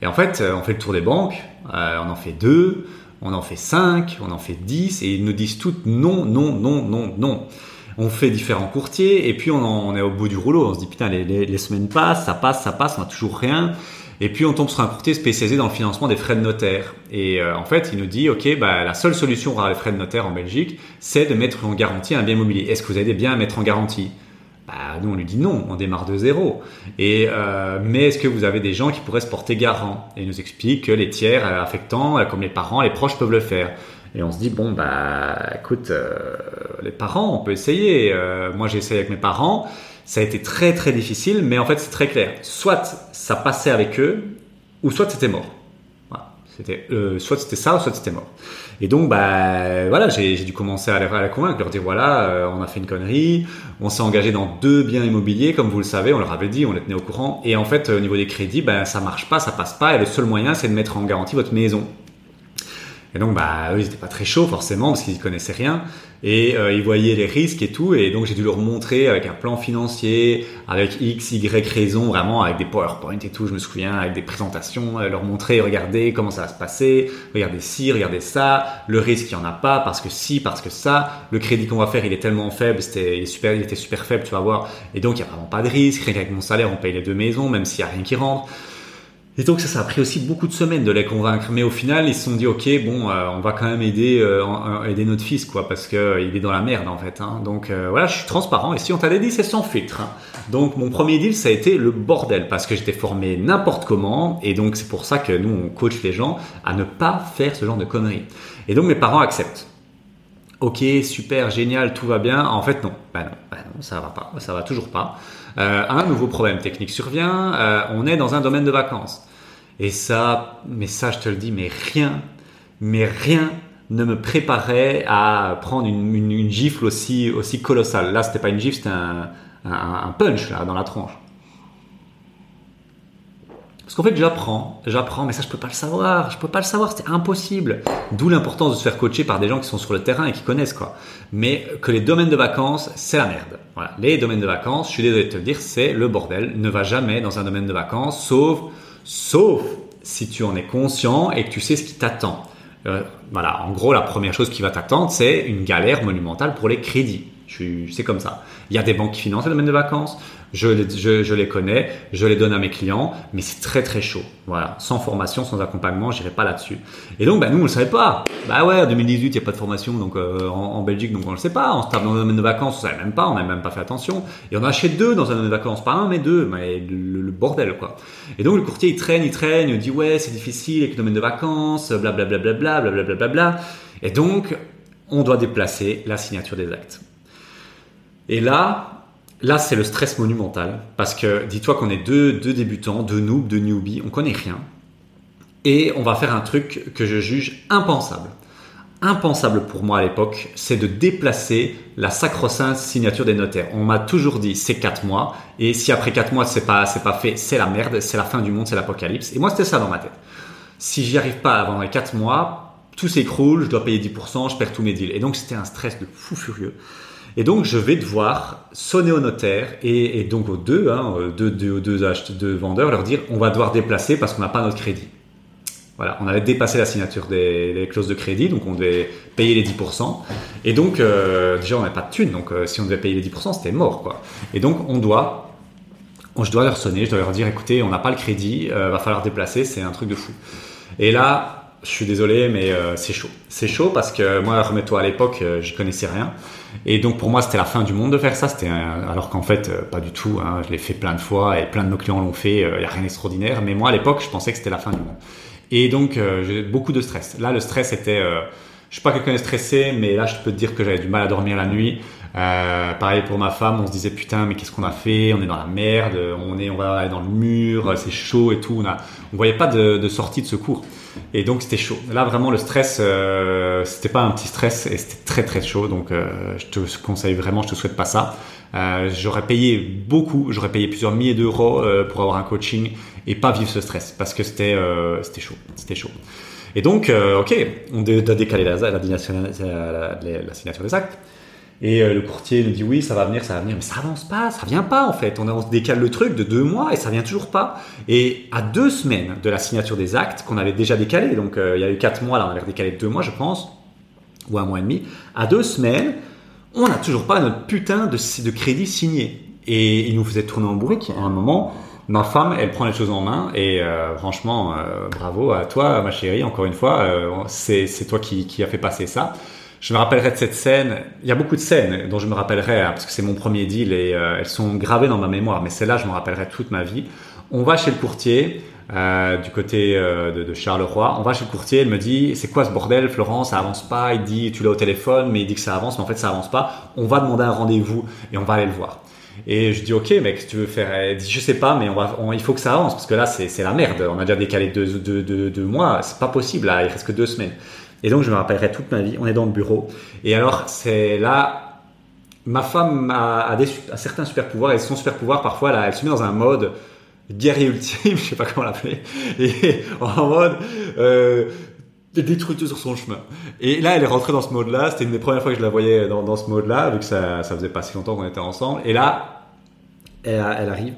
Et en fait, euh, on fait le tour des banques. Euh, on en fait deux on en fait 5, on en fait 10, et ils nous disent toutes non, non, non, non, non. On fait différents courtiers, et puis on, est au bout du rouleau, on se dit putain, les, semaines passent, ça passe, ça passe, on n'a toujours rien. Et puis on tombe sur un courtier spécialisé dans le financement des frais de notaire. Et euh, en fait, il nous dit, ok, bah, la seule solution pour avoir les frais de notaire en Belgique, c'est de mettre en garantie un bien immobilier. Est-ce que vous avez des biens à mettre en garantie? Bah, nous, on lui dit non, on démarre de zéro. Et, euh, mais est-ce que vous avez des gens qui pourraient se porter garant? Et il nous explique que les tiers euh, affectants, euh, comme les parents, les proches peuvent le faire. Et on se dit, bon, bah, écoute, les parents, on peut essayer. moi, j'ai essayé avec mes parents. Ça a été très, très difficile, mais en fait, c'est très clair. Soit ça passait avec eux, ou soit c'était mort. C'était euh, soit c'était ça, soit c'était mort. Et donc, bah voilà, j'ai dû commencer à la, à la, convaincre, leur dire voilà, euh, on a fait une connerie, on s'est engagé dans deux biens immobiliers, comme vous le savez, on leur avait dit, on les tenait au courant. Et en fait, au niveau des crédits, ben ça marche pas, ça passe pas, et le seul moyen, c'est de mettre en garantie votre maison. Et donc, bah, eux, ils étaient pas très chauds forcément parce qu'ils connaissaient rien et euh, ils voyaient les risques et tout. Et donc, j'ai dû leur montrer avec un plan financier, avec X, Y raison, vraiment avec des PowerPoint et tout. Je me souviens avec des présentations, euh, leur montrer, regardez comment ça va se passer, regardez ci, regardez ça, le risque il y en a pas parce que si, parce que ça, le crédit qu'on va faire il est tellement faible, c'était il, super, il était super faible, tu vas voir. Et donc, il y a vraiment pas de risque. Rien qu'avec mon salaire, on paye les deux maisons, même s'il y a rien qui rentre. Et donc ça, a pris aussi beaucoup de semaines de les convaincre. Mais au final, ils se sont dit, ok, bon, euh, on va quand même aider, euh, aider notre fils, quoi, parce que euh, il est dans la merde en fait. Hein. Donc voilà, je suis transparent. Et si on t'a dit, c'est sans filtre. Hein. Donc mon premier deal, ça a été le bordel, parce que j'étais formé n'importe comment, et donc c'est pour ça que nous on coach les gens à ne pas faire ce genre de conneries. Et donc mes parents acceptent. Ok, super, génial, tout va bien. En fait, non. Bah non, bah non, ça va pas, ça va toujours pas. Euh, un nouveau problème technique survient. Euh, on est dans un domaine de vacances. Et ça, mais ça, je te le dis, mais rien, mais rien ne me préparait à prendre une, gifle aussi, aussi colossale. Là, c'était pas une gifle, c'était un, un, un punch dans la tronche. Parce qu'en fait, j'apprends, j'apprends, mais ça, je peux pas le savoir. Je peux pas le savoir, c'est impossible. D'où l'importance de se faire coacher par des gens qui sont sur le terrain et qui connaissent, quoi. Mais que les domaines de vacances, c'est la merde. Les domaines de vacances, je suis désolé de te le dire, c'est le bordel. Ne va jamais dans un domaine de vacances, sauf, sauf si tu en es conscient et que tu sais ce qui t'attend. Euh, voilà. En gros, la première chose qui va t'attendre, c'est une galère monumentale pour les crédits. C'est comme ça. Il y a des banques qui financent le domaine de vacances. Je les, je, les connais, je les donne à mes clients, mais c'est très très chaud. Voilà, sans formation, sans accompagnement, j'irai pas là-dessus. Et donc, bah, nous, on le savait pas. Bah ouais, en 2018, il n'y a pas de formation donc euh, en, Belgique, donc on le sait pas. On se tape dans le domaine de vacances, on savait même pas, on n'a même pas fait attention. Et on a acheté deux dans un domaine de vacances, pas un mais deux, mais le, bordel quoi. Et donc le courtier il traîne, il traîne, il dit ouais c'est difficile avec le domaine de vacances, blablabla, blablabla, bla bla. Et donc on doit déplacer la signature des actes. Et là, Là, c'est le stress monumental parce que dis-toi qu'on est deux, deux débutants, deux noobs, deux newbies, on connaît rien. Et on va faire un truc que je juge impensable. Impensable pour moi à l'époque, c'est de déplacer la sacro-sainte signature des notaires. On m'a toujours dit c'est 4 mois et si après 4 mois c'est pas c'est pas fait, c'est la merde, c'est la fin du monde, c'est l'apocalypse. Et moi c'était ça dans ma tête. Si j'y arrive pas avant les 4 mois, tout s'écroule, je dois payer 10%, je perds tous mes deals. Et donc c'était un stress de fou furieux. Et donc, je vais devoir sonner au notaire et, donc aux deux, hein, deux, vendeurs, leur dire on va devoir déplacer parce qu'on n'a pas notre crédit. Voilà, on avait dépassé la signature des, clauses de crédit, donc on devait payer les 10%. Et donc, euh, déjà, on n'avait pas de thunes, donc euh, si on devait payer les 10%, c'était mort, quoi. Et donc, on doit, je dois leur sonner, je dois leur dire, écoutez, on n'a pas le crédit, euh, va falloir déplacer, c'est un truc de fou. Et là, je suis désolé, mais euh, c'est chaud. C'est chaud parce que moi, remets-toi à l'époque, euh, je connaissais rien. Et donc pour moi, c'était la fin du monde de faire ça. C'était alors qu'en fait, euh, pas du tout. Hein. Je l'ai fait plein de fois et plein de nos clients l'ont fait. Il n'y a rien d'extraordinaire. Mais moi, à l'époque, je pensais que c'était la fin du monde. Et donc j'ai beaucoup de stress. Là, le stress était. je suis pas quelqu'un de stressé, mais là, je peux te dire que j'avais du mal à dormir la nuit. Euh, pareil pour ma femme, on se disait putain mais qu'est-ce qu'on a fait? On est dans la merde, on est on va aller dans le mur, c'est chaud et tout. On a voyait pas de sortie de secours. Et donc c'était chaud. Là vraiment le stress, euh, c'était pas un petit stress et c'était très très chaud. Donc euh, je te conseille vraiment, je te souhaite pas ça. Euh, j'aurais payé beaucoup, j'aurais payé plusieurs milliers d'euros euh, pour avoir un coaching et pas vivre ce stress parce que c'était c'était chaud, c'était chaud. Et donc ok, on a décalé la, la, la, la signature des actes. Et euh, le courtier nous dit oui, ça va venir, ça va venir, mais ça avance pas, ça vient pas en fait. On, on décale le truc de deux mois et ça vient toujours pas. Et à deux semaines de la signature des actes qu'on avait déjà décalé, donc euh, il y a eu quatre mois, là on avait décalé de deux mois je pense, ou un mois et demi, à deux semaines, on n'a toujours pas notre putain de, crédit signé. Et il nous faisait tourner en bourrique. À un moment, ma femme, elle prend les choses en main et euh, franchement, bravo à toi, ma chérie, encore une fois, c'est toi qui, qui a fait passer ça je me rappellerai de cette scène. Il y a beaucoup de scènes dont je me rappellerai hein, parce que c'est mon premier deal et euh, elles sont gravées dans ma mémoire. Mais celle-là, je me rappellerai toute ma vie. On va chez le courtier euh, du côté euh, de, Charleroi. On va chez le courtier. Il me dit c'est quoi ce bordel, Florence? Ça avance pas. Il dit tu l'as au téléphone, mais il dit que ça avance, mais en fait ça avance pas. On va demander un rendez-vous et on va aller le voir. Et je dis ok mec, tu veux faire? Elle dit je sais pas, mais on va, il faut que ça avance parce que là c'est la merde. On a déjà décalé deux, deux mois, c'est pas possible là. Il reste que deux semaines. Et donc, je me rappellerai toute ma vie. On est dans le bureau. Et alors, c'est là, ma femme a, des, certains super pouvoirs. Et son super pouvoir, parfois, là, elle se met dans un mode guerrier ultime, je sais pas comment l'appeler. Et en mode, euh, détruit tout sur son chemin. Et là, elle est rentrée dans ce mode-là. C'était une des premières fois que je la voyais dans, ce mode-là, vu que ça, ça faisait pas si longtemps qu'on était ensemble. Et là, elle, elle arrive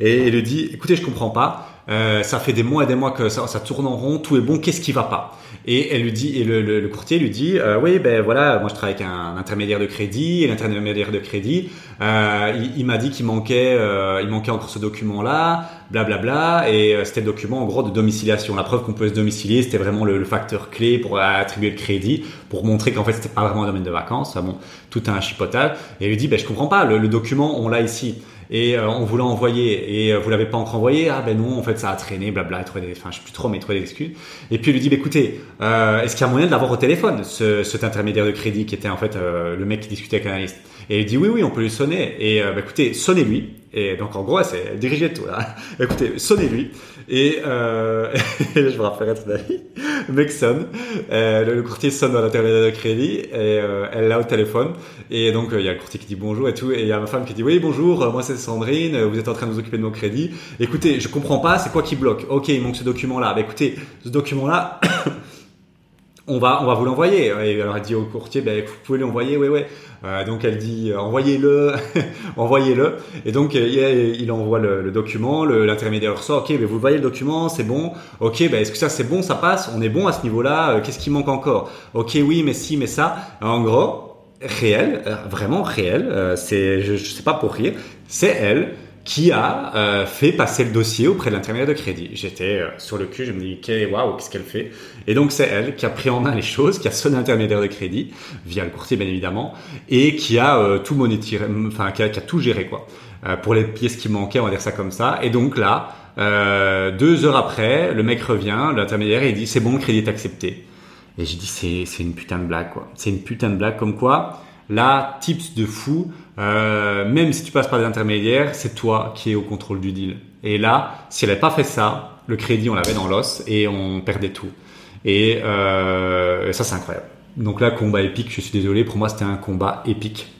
et elle lui dit, écoutez, je comprends pas. Euh, ça fait des mois et des mois que ça, ça tourne en rond, tout est bon, qu'est-ce qui va pas? Et elle lui dit, et le, le, le courtier lui dit, euh, oui, ben voilà, moi je travaille avec un, intermédiaire de crédit, et l'intermédiaire de crédit, euh, il, il m'a dit qu'il manquait, euh, il manquait encore ce document-là, blablabla, et euh, c'était le document en gros de domiciliation. La preuve qu'on peut se domicilier, c'était vraiment le, le, facteur clé pour attribuer le crédit, pour montrer qu'en fait c'était pas vraiment un domaine de vacances. Enfin bon, tout un chipotage. Et il lui dit, ben je comprends pas, le, le document on l'a ici et euh, on vous l'a envoyé. Et euh, vous l'avez pas encore envoyé. Ah ben non en fait ça a traîné blabla des enfin je sais plus trop mais trouvé des excuses. Et puis il lui dit bah, écoutez euh, est-ce qu'il y a moyen de l'avoir au téléphone ce, cet intermédiaire de crédit qui était en fait euh, le mec qui discutait avec l'analyste? Et il dit oui oui on peut lui sonner. Et bah, écoutez sonnez lui et donc en gros c'est diriger tout là écoutez sonnez lui et, euh, je me rappelle être d'avis. Le mec sonne, euh, le, courtier sonne dans l'intermédiaire de crédit et euh, elle l'a au téléphone. Et donc il y a le courtier qui dit bonjour et tout. Et il y a ma femme qui dit oui bonjour, moi c'est Sandrine, vous êtes en train de vous occuper de mon crédit. Écoutez, je comprends pas, c'est quoi qui bloque? Ok, il manque ce document-là. Bah écoutez, ce document-là. on va, on va vous l'envoyer. Et alors elle dit au courtier, ben, vous pouvez l'envoyer, oui, oui. Euh, donc elle dit, euh, envoyez-le, envoyez-le. Et donc euh, il, envoie le, le document, l'intermédiaire sort, ok, ben, vous voyez le document, c'est bon. Ok, ben, est-ce que ça c'est bon, ça passe? On est bon à ce niveau-là. Qu'est-ce qui manque encore? Ok, oui, mais si, mais ça. En gros, réel, vraiment réel. c'est, je, je sais pas pour rire. C'est elle qui a euh, fait passer le dossier auprès de l'intermédiaire de crédit. J'étais euh, sur le cul, je me dis, waouh, qu'est-ce qu'elle fait? Et donc c'est elle qui a pris en main les choses, qui a sonné l'intermédiaire de crédit, via le courtier bien évidemment, et qui a euh, tout monétisé, enfin qui a, qui a, tout géré quoi. Euh, pour les pièces qui manquaient, on va dire ça comme ça. Et donc là, deux heures après, le mec revient, l'intermédiaire, il dit, c'est bon, le crédit est accepté. Et j'ai dit, c'est une putain de blague quoi. C'est une putain de blague comme quoi Là, tips de fou, euh, même si tu passes par des intermédiaires, c'est toi qui es au contrôle du deal. Et là, si elle n'avait pas fait ça, le crédit, on l'avait dans l'os et on perdait tout. Et euh, ça, c'est incroyable. Donc là, combat épique, je suis désolé, pour moi, c'était un combat épique.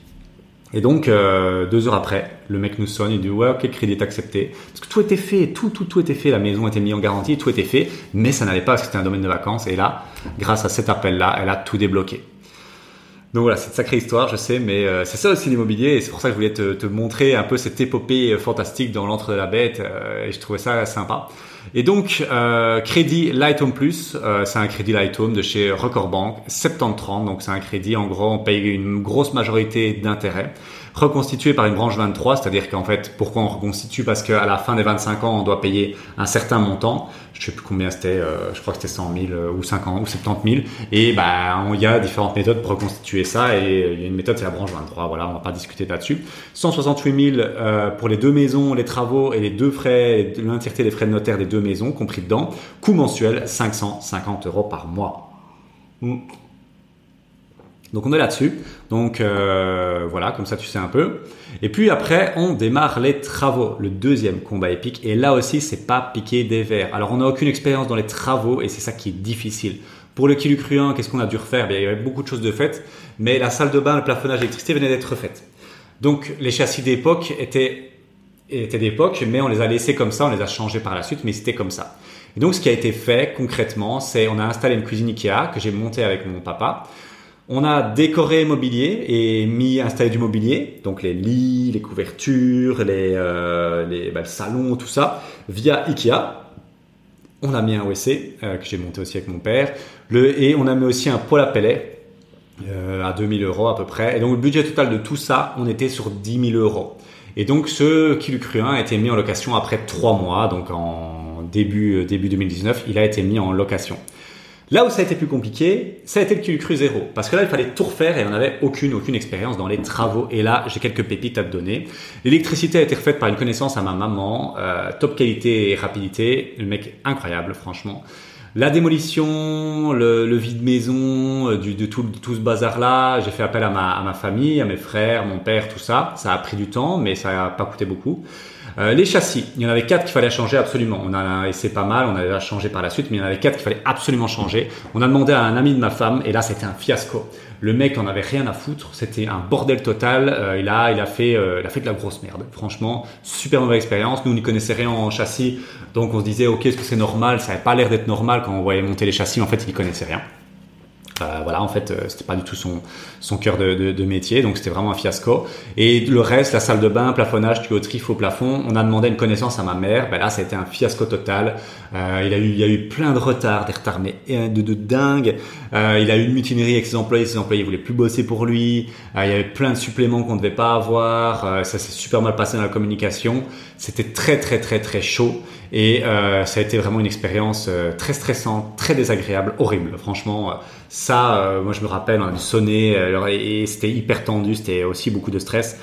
Et donc, euh, deux heures après, le mec nous sonne, il dit ouais, ok, le crédit est accepté. Parce que tout était fait, tout, tout, tout était fait, la maison était mise en garantie, tout était fait, mais ça n'allait pas parce que c'était un domaine de vacances. Et là, grâce à cet appel-là, elle a tout débloqué. Donc voilà, c'est une sacrée histoire, je sais, mais euh, c'est ça aussi l'immobilier, et c'est pour ça que je voulais te, montrer un peu cette épopée euh, fantastique dans l'entre de la bête, euh, et je trouvais ça sympa. Et donc, euh, crédit Light Home Plus, c'est un crédit Light Home de chez Record Bank, 70-30, donc c'est un crédit, en gros, on paye une grosse majorité d'intérêts reconstitué par une branche 23, c'est-à-dire qu'en fait, pourquoi on reconstitue? Parce qu'à la fin des 25 ans, on doit payer un certain montant. Je sais plus combien c'était, euh, je crois que c'était 100 000 euh, ou 50 ou 70 000. Et bah, il y a différentes méthodes pour reconstituer ça. Et il y a une méthode, c'est la branche 23. Voilà, on va pas discuter là-dessus. 168 000 euh, pour les deux maisons, les travaux et les deux frais, l'entièreté des frais de notaire des deux maisons compris dedans. Coût mensuel 550 euros par mois. Hmm. Donc on est là-dessus. Donc euh, voilà, comme ça tu sais un peu. Et puis après, on démarre les travaux, le deuxième combat épique. Et là aussi, c'est pas piquer des verres. Alors on n'a aucune expérience dans les travaux et c'est ça qui est difficile. Pour le Kilucruan, qu'est-ce qu'on a dû refaire? Il y avait beaucoup de choses de faites, mais la salle de bain, le plafonnage, l'électricité venaient d'être refaites. Donc les châssis d'époque étaient étaient d'époque, mais on les a laissés comme ça, on les a changés par la suite, mais c'était comme ça. Et donc ce qui a été fait concrètement, c'est on a installé une cuisine Ikea que j'ai montée avec mon papa. On a décoré mobilier et mis installé du mobilier, donc les lits, les couvertures, les, euh, bah, le salon, tout ça, via Ikea. On a mis un WC euh, que j'ai monté aussi avec mon père, et on a mis aussi un poêle à pellets euh, à 2000 euros à peu près. Et donc le budget total de tout ça, on était sur 10 000 euros. Et donc ce Kilu Cru 1 a été mis en location après 3 mois, donc en début, début 2019, il a été mis en location. Là où ça a été plus compliqué, ça a été le Q Cru 0. Parce que là, il fallait tout refaire et on n'avait aucune, aucune expérience dans les travaux. Et là, j'ai quelques pépites à te donner. L'électricité a été refaite par une connaissance à ma maman. Euh, top qualité et rapidité. Le mec incroyable, franchement. La démolition, le, vide maison, euh, du, de tout, tout ce bazar-là, j'ai fait appel à ma, famille, à mes frères, mon père, tout ça. Ça a pris du temps, mais ça n'a pas coûté beaucoup. Euh, les châssis, il y en avait quatre qu'il fallait changer absolument. On a et c'est pas mal, on a changé par la suite, mais il y en avait quatre qu'il fallait absolument changer. On a demandé à un ami de ma femme et là c'était un fiasco. Le mec en avait rien à foutre, c'était un bordel total. Euh, il a il a fait euh, il a fait de la grosse merde. Franchement, super mauvaise expérience. Nous on n'y connaissait rien en châssis, donc on se disait ok est-ce que c'est normal? Ça avait pas l'air d'être normal quand on voyait monter les châssis. En fait il n'y connaissait rien. Euh, voilà, en fait, euh, c'était pas du tout son, son cœur de, de, de métier, donc c'était vraiment un fiasco. Et le reste, la salle de bain, plafonnage, tuyauterie, faux plafond, on a demandé une connaissance à ma mère. Ben là, ça a été un fiasco total. Euh, il a eu, il y a eu plein de retards, des retards mais euh, de, de dingue. Euh, il a eu une mutinerie avec ses employés, ses employés voulaient plus bosser pour lui. il y avait plein de suppléments qu'on ne devait pas avoir. ça s'est super mal passé dans la communication. C'était très très très très chaud. Et euh, ça a été vraiment une expérience euh, très stressante, très désagréable, horrible. Franchement, euh, ça, euh, moi je me rappelle, on a dû sonner et c'était hyper tendu, c'était aussi beaucoup de stress.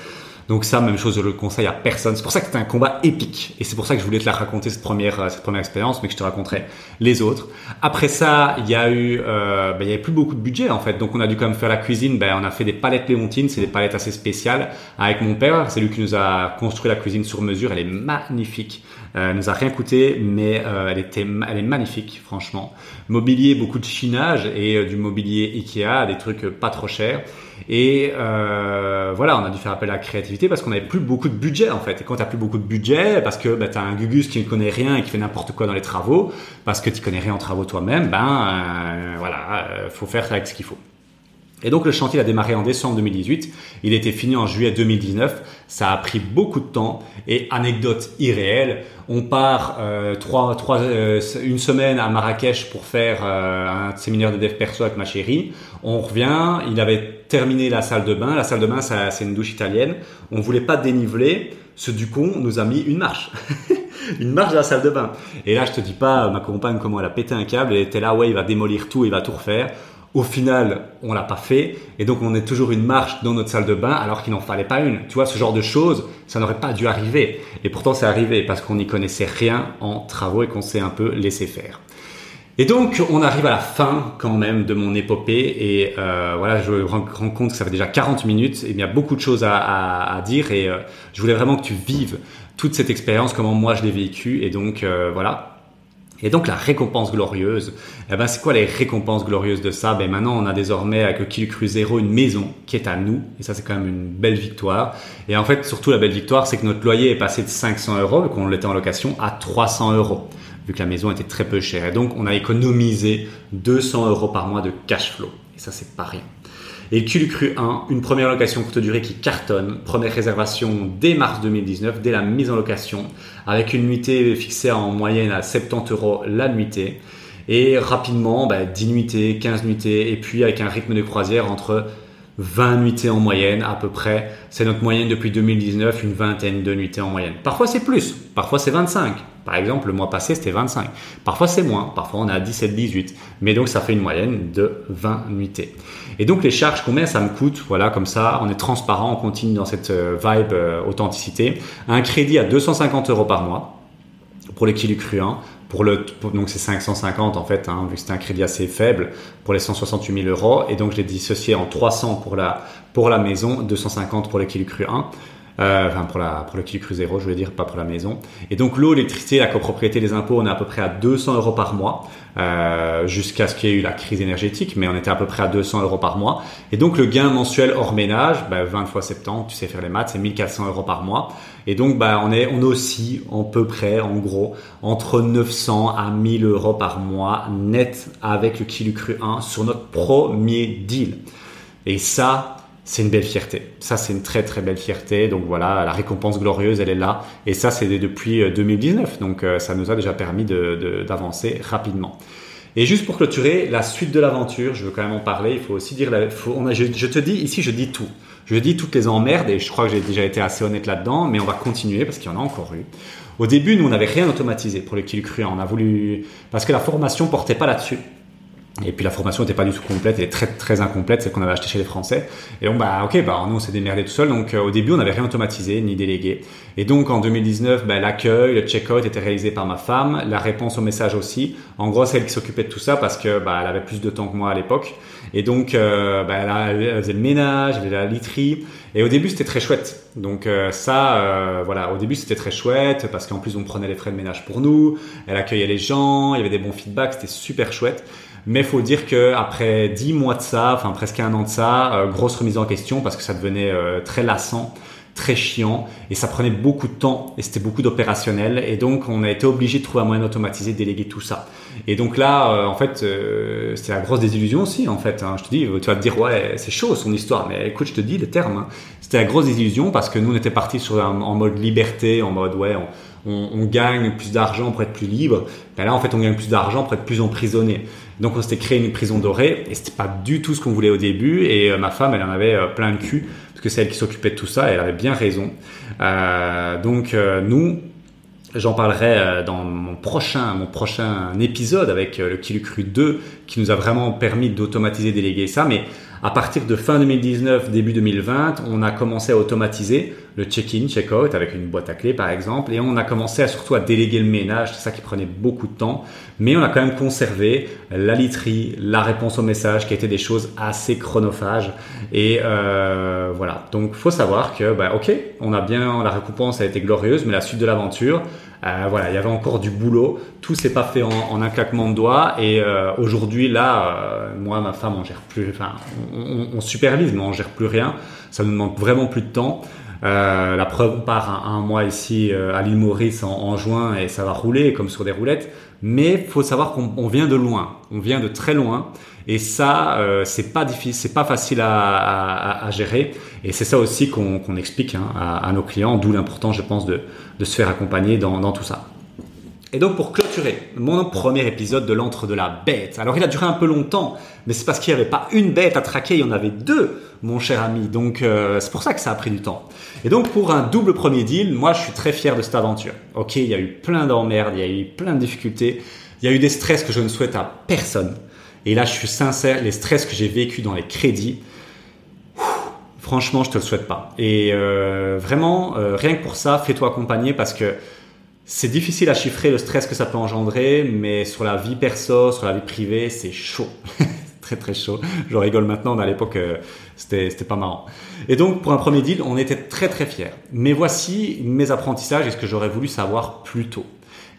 Donc ça, même chose, je le conseille à personne. C'est pour ça que c'était un combat épique. Et c'est pour ça que je voulais te la raconter, cette première, cette première expérience, mais que je te raconterai les autres. Après ça, il y a eu, euh, ben, il y avait plus beaucoup de budget, en fait. Donc on a dû quand même faire la cuisine. Ben, on a fait des palettes léontines. C'est des palettes assez spéciales avec mon père. C'est lui qui nous a construit la cuisine sur mesure. Elle est magnifique. Euh, elle nous a rien coûté, mais euh, elle était, elle est magnifique, franchement. Mobilier, beaucoup de chinage et euh, du mobilier Ikea, des trucs pas trop chers. Et euh, voilà, on a dû faire appel à la créativité parce qu'on n'avait plus beaucoup de budget en fait. Et quand tu plus beaucoup de budget, parce que bah, tu as un Gugus qui ne connaît rien et qui fait n'importe quoi dans les travaux, parce que tu connais rien en travaux toi-même, ben euh, voilà, euh, faut faire avec ce qu'il faut. Et donc le chantier a démarré en décembre 2018, il était fini en juillet 2019, ça a pris beaucoup de temps. Et anecdote irréelle, on part euh, trois, trois, euh, une semaine à Marrakech pour faire euh, un séminaire de dev perso avec ma chérie, on revient, il avait terminé la salle de bain, la salle de bain c'est une douche italienne, on voulait pas déniveler, ce du nous a mis une marche. une marche de la salle de bain. Et là, je te dis pas, ma compagne, comment elle a pété un câble, elle était là, ouais, il va démolir tout, il va tout refaire. Au final, on l'a pas fait, et donc on est toujours une marche dans notre salle de bain alors qu'il n'en fallait pas une. Tu vois, ce genre de choses, ça n'aurait pas dû arriver. Et pourtant, c'est arrivé parce qu'on n'y connaissait rien en travaux et qu'on s'est un peu laissé faire. Et donc, on arrive à la fin quand même de mon épopée et euh, voilà, je me rends compte que ça fait déjà 40 minutes et il y a beaucoup de choses à, dire et euh, je voulais vraiment que tu vives toute cette expérience, comment moi je l'ai vécue et donc euh, voilà, et donc la récompense glorieuse, eh ben c'est quoi les récompenses glorieuses de ça? Ben maintenant on a désormais avec Kill Cru Zero une maison qui est à nous et ça c'est quand même une belle victoire. Et en fait surtout la belle victoire c'est que notre loyer est passé de 500 euros vu qu'on l'était en location à 300 euros vu que la maison était très peu chère. Et donc on a économisé 200 euros par mois de cash flow et ça c'est pas rien. Et Culu 1, une première location courte durée qui cartonne, première réservation dès mars 2019, dès la mise en location, avec une nuitée fixée en moyenne à 70 euros la nuitée. Et rapidement, bah, 10 nuitées, 15 nuitées, et puis avec un rythme de croisière entre 20 nuitées en moyenne à peu près. C'est notre moyenne depuis 2019, une vingtaine de nuitées en moyenne. Parfois c'est plus, parfois c'est 25. Par exemple, le mois passé c'était 25. Parfois c'est moins, parfois on est à 17-18. Mais donc ça fait une moyenne de 20 nuitées. Et donc les charges, combien ça me coûte? Voilà, comme ça, on est transparent, on continue dans cette euh, vibe euh, authenticité. Un crédit à 250 euros par mois pour les kilos cru 1 pour le, donc c'est 550 en fait, hein, vu que c'est un crédit assez faible pour les 168 000 euros. Et donc je l'ai dissocié en 300 pour la, pour la maison, 250 pour le kilo cru 1. Euh, enfin pour, la, pour le kilo cru 0, je veux dire, pas pour la maison. Et donc l'eau, l'électricité, la copropriété, les impôts, on est à peu près à 200 euros par mois, euh, jusqu'à ce qu'il y ait eu la crise énergétique, mais on était à peu près à 200 euros par mois. Et donc le gain mensuel hors ménage, bah, 20 fois 70, tu sais faire les maths, c'est 1400 euros par mois. Et donc bah, on, est, on aussi en peu près, en gros, entre 900 à 1000 euros par mois net avec le kilo cru 1 sur notre premier deal. Et ça, c'est une belle fierté. Ça, c'est une très très belle fierté. Donc voilà, la récompense glorieuse, elle est là. Et ça, c'est depuis 2019. Euh, Donc euh, ça nous a déjà permis d'avancer de, rapidement. Et juste pour clôturer, la suite de l'aventure, je veux quand même en parler. Il faut aussi dire, on a, je, te dis ici, je dis tout. Je dis toutes les emmerdes et je crois que j'ai déjà été assez honnête là-dedans, mais on va continuer parce qu'il y en a encore eu. Au début, nous, on n'avait rien automatisé pour le kill cru. On a voulu parce que la formation portait pas là-dessus. Et puis la formation n'était pas du tout complète, elle est très très incomplète, celle qu'on avait acheté chez les Français. Et donc bah ok, bah nous on s'est démerdé tout seul. Donc euh, au début on n'avait rien automatisé ni délégué. Et donc en 2019, bah, l'accueil, le check-out était réalisé par ma femme, la réponse au message aussi. En gros c'est elle qui s'occupait de tout ça parce que bah elle avait plus de temps que moi à l'époque. Et donc, euh, bah, elle, elle, faisait le ménage, elle faisait la literie. Et au début, c'était très chouette. Donc euh, ça, euh, voilà, au début, c'était très chouette parce qu'en plus, on prenait les frais de ménage pour nous. Elle accueillait les gens, il y avait des bons feedbacks, c'était super chouette. Mais faut dire que après dix mois de ça, enfin presque un an de ça, euh, grosse remise en question parce que ça devenait très lassant très chiant et ça prenait beaucoup de temps et c'était beaucoup d'opérationnel et donc on a été obligé de trouver un moyen d'automatiser, déléguer tout ça. Et donc là, euh, en fait, euh, c'est la grosse désillusion aussi en fait. Hein. Je te dis, tu vas te dire ouais, c'est chaud son histoire, mais écoute, je te dis les termes. Hein. C'était la grosse désillusion parce que nous on était partis sur en mode liberté, en mode ouais, on, on, gagne plus d'argent pour être plus libre. Ben là, en fait, on gagne plus d'argent pour être plus emprisonné. Donc on s'était créé une prison dorée et c'était pas du tout ce qu'on voulait au début. Et euh, ma femme, elle en avait plein le cul que c'est elle qui s'occupait de tout ça et elle avait bien raison. Euh, donc euh, nous, j'en parlerai euh, dans mon prochain, mon prochain épisode avec le Kilucru 2 qui nous a vraiment permis d'automatiser, déléguer ça. Mais à partir de fin 2019, début 2020, on a commencé à automatiser le check-in, check-out avec une boîte à clés par exemple, et on a commencé à, surtout à déléguer le ménage, c'est ça qui prenait beaucoup de temps, mais on a quand même conservé la literie, la réponse aux messages, qui étaient des choses assez chronophages, et euh, voilà. Donc faut savoir que, bah, ok, on a bien, la récompense a été glorieuse, mais la suite de l'aventure, euh, voilà, il y avait encore du boulot. Tout s'est pas fait en, un claquement de doigts. Et euh, aujourd'hui, là, moi, ma femme, on gère plus. Enfin, on, supervise, mais on gère plus rien. Ça nous demande vraiment plus de temps. La preuve, on part un, mois ici à l'île Maurice en, juin et ça va rouler comme sur des roulettes. Mais faut savoir qu'on vient de loin. On vient de très loin. Et ça, euh, c'est pas difficile, c'est pas facile à, gérer. Et c'est ça aussi qu'on explique hein, à, nos clients, d'où l'importance, je pense, de, de, se faire accompagner dans, dans, tout ça. Et donc pour mon premier épisode de l'entre de la bête. Alors il a duré un peu longtemps, mais c'est parce qu'il n'y avait pas une bête à traquer, il y en avait deux, mon cher ami. Donc euh, c'est pour ça que ça a pris du temps. Et donc pour un double premier deal, moi je suis très fier de cette aventure. Ok, il y a eu plein d'emmerdes, il y a eu plein de difficultés, il y a eu des stress que je ne souhaite à personne. Et là, je suis sincère, les stress que j'ai vécu dans les crédits, franchement, je te le souhaite pas. Et euh, vraiment, euh, rien que pour ça, fais-toi accompagner parce que c'est difficile à chiffrer le stress que ça peut engendrer, mais sur la vie perso, sur la vie privée, c'est chaud. très très chaud. Je rigole maintenant, mais à l'époque, euh, c'était, c'était pas marrant. Et donc, pour un premier deal, on était très très fiers. Mais voici mes apprentissages et ce que j'aurais voulu savoir plus tôt.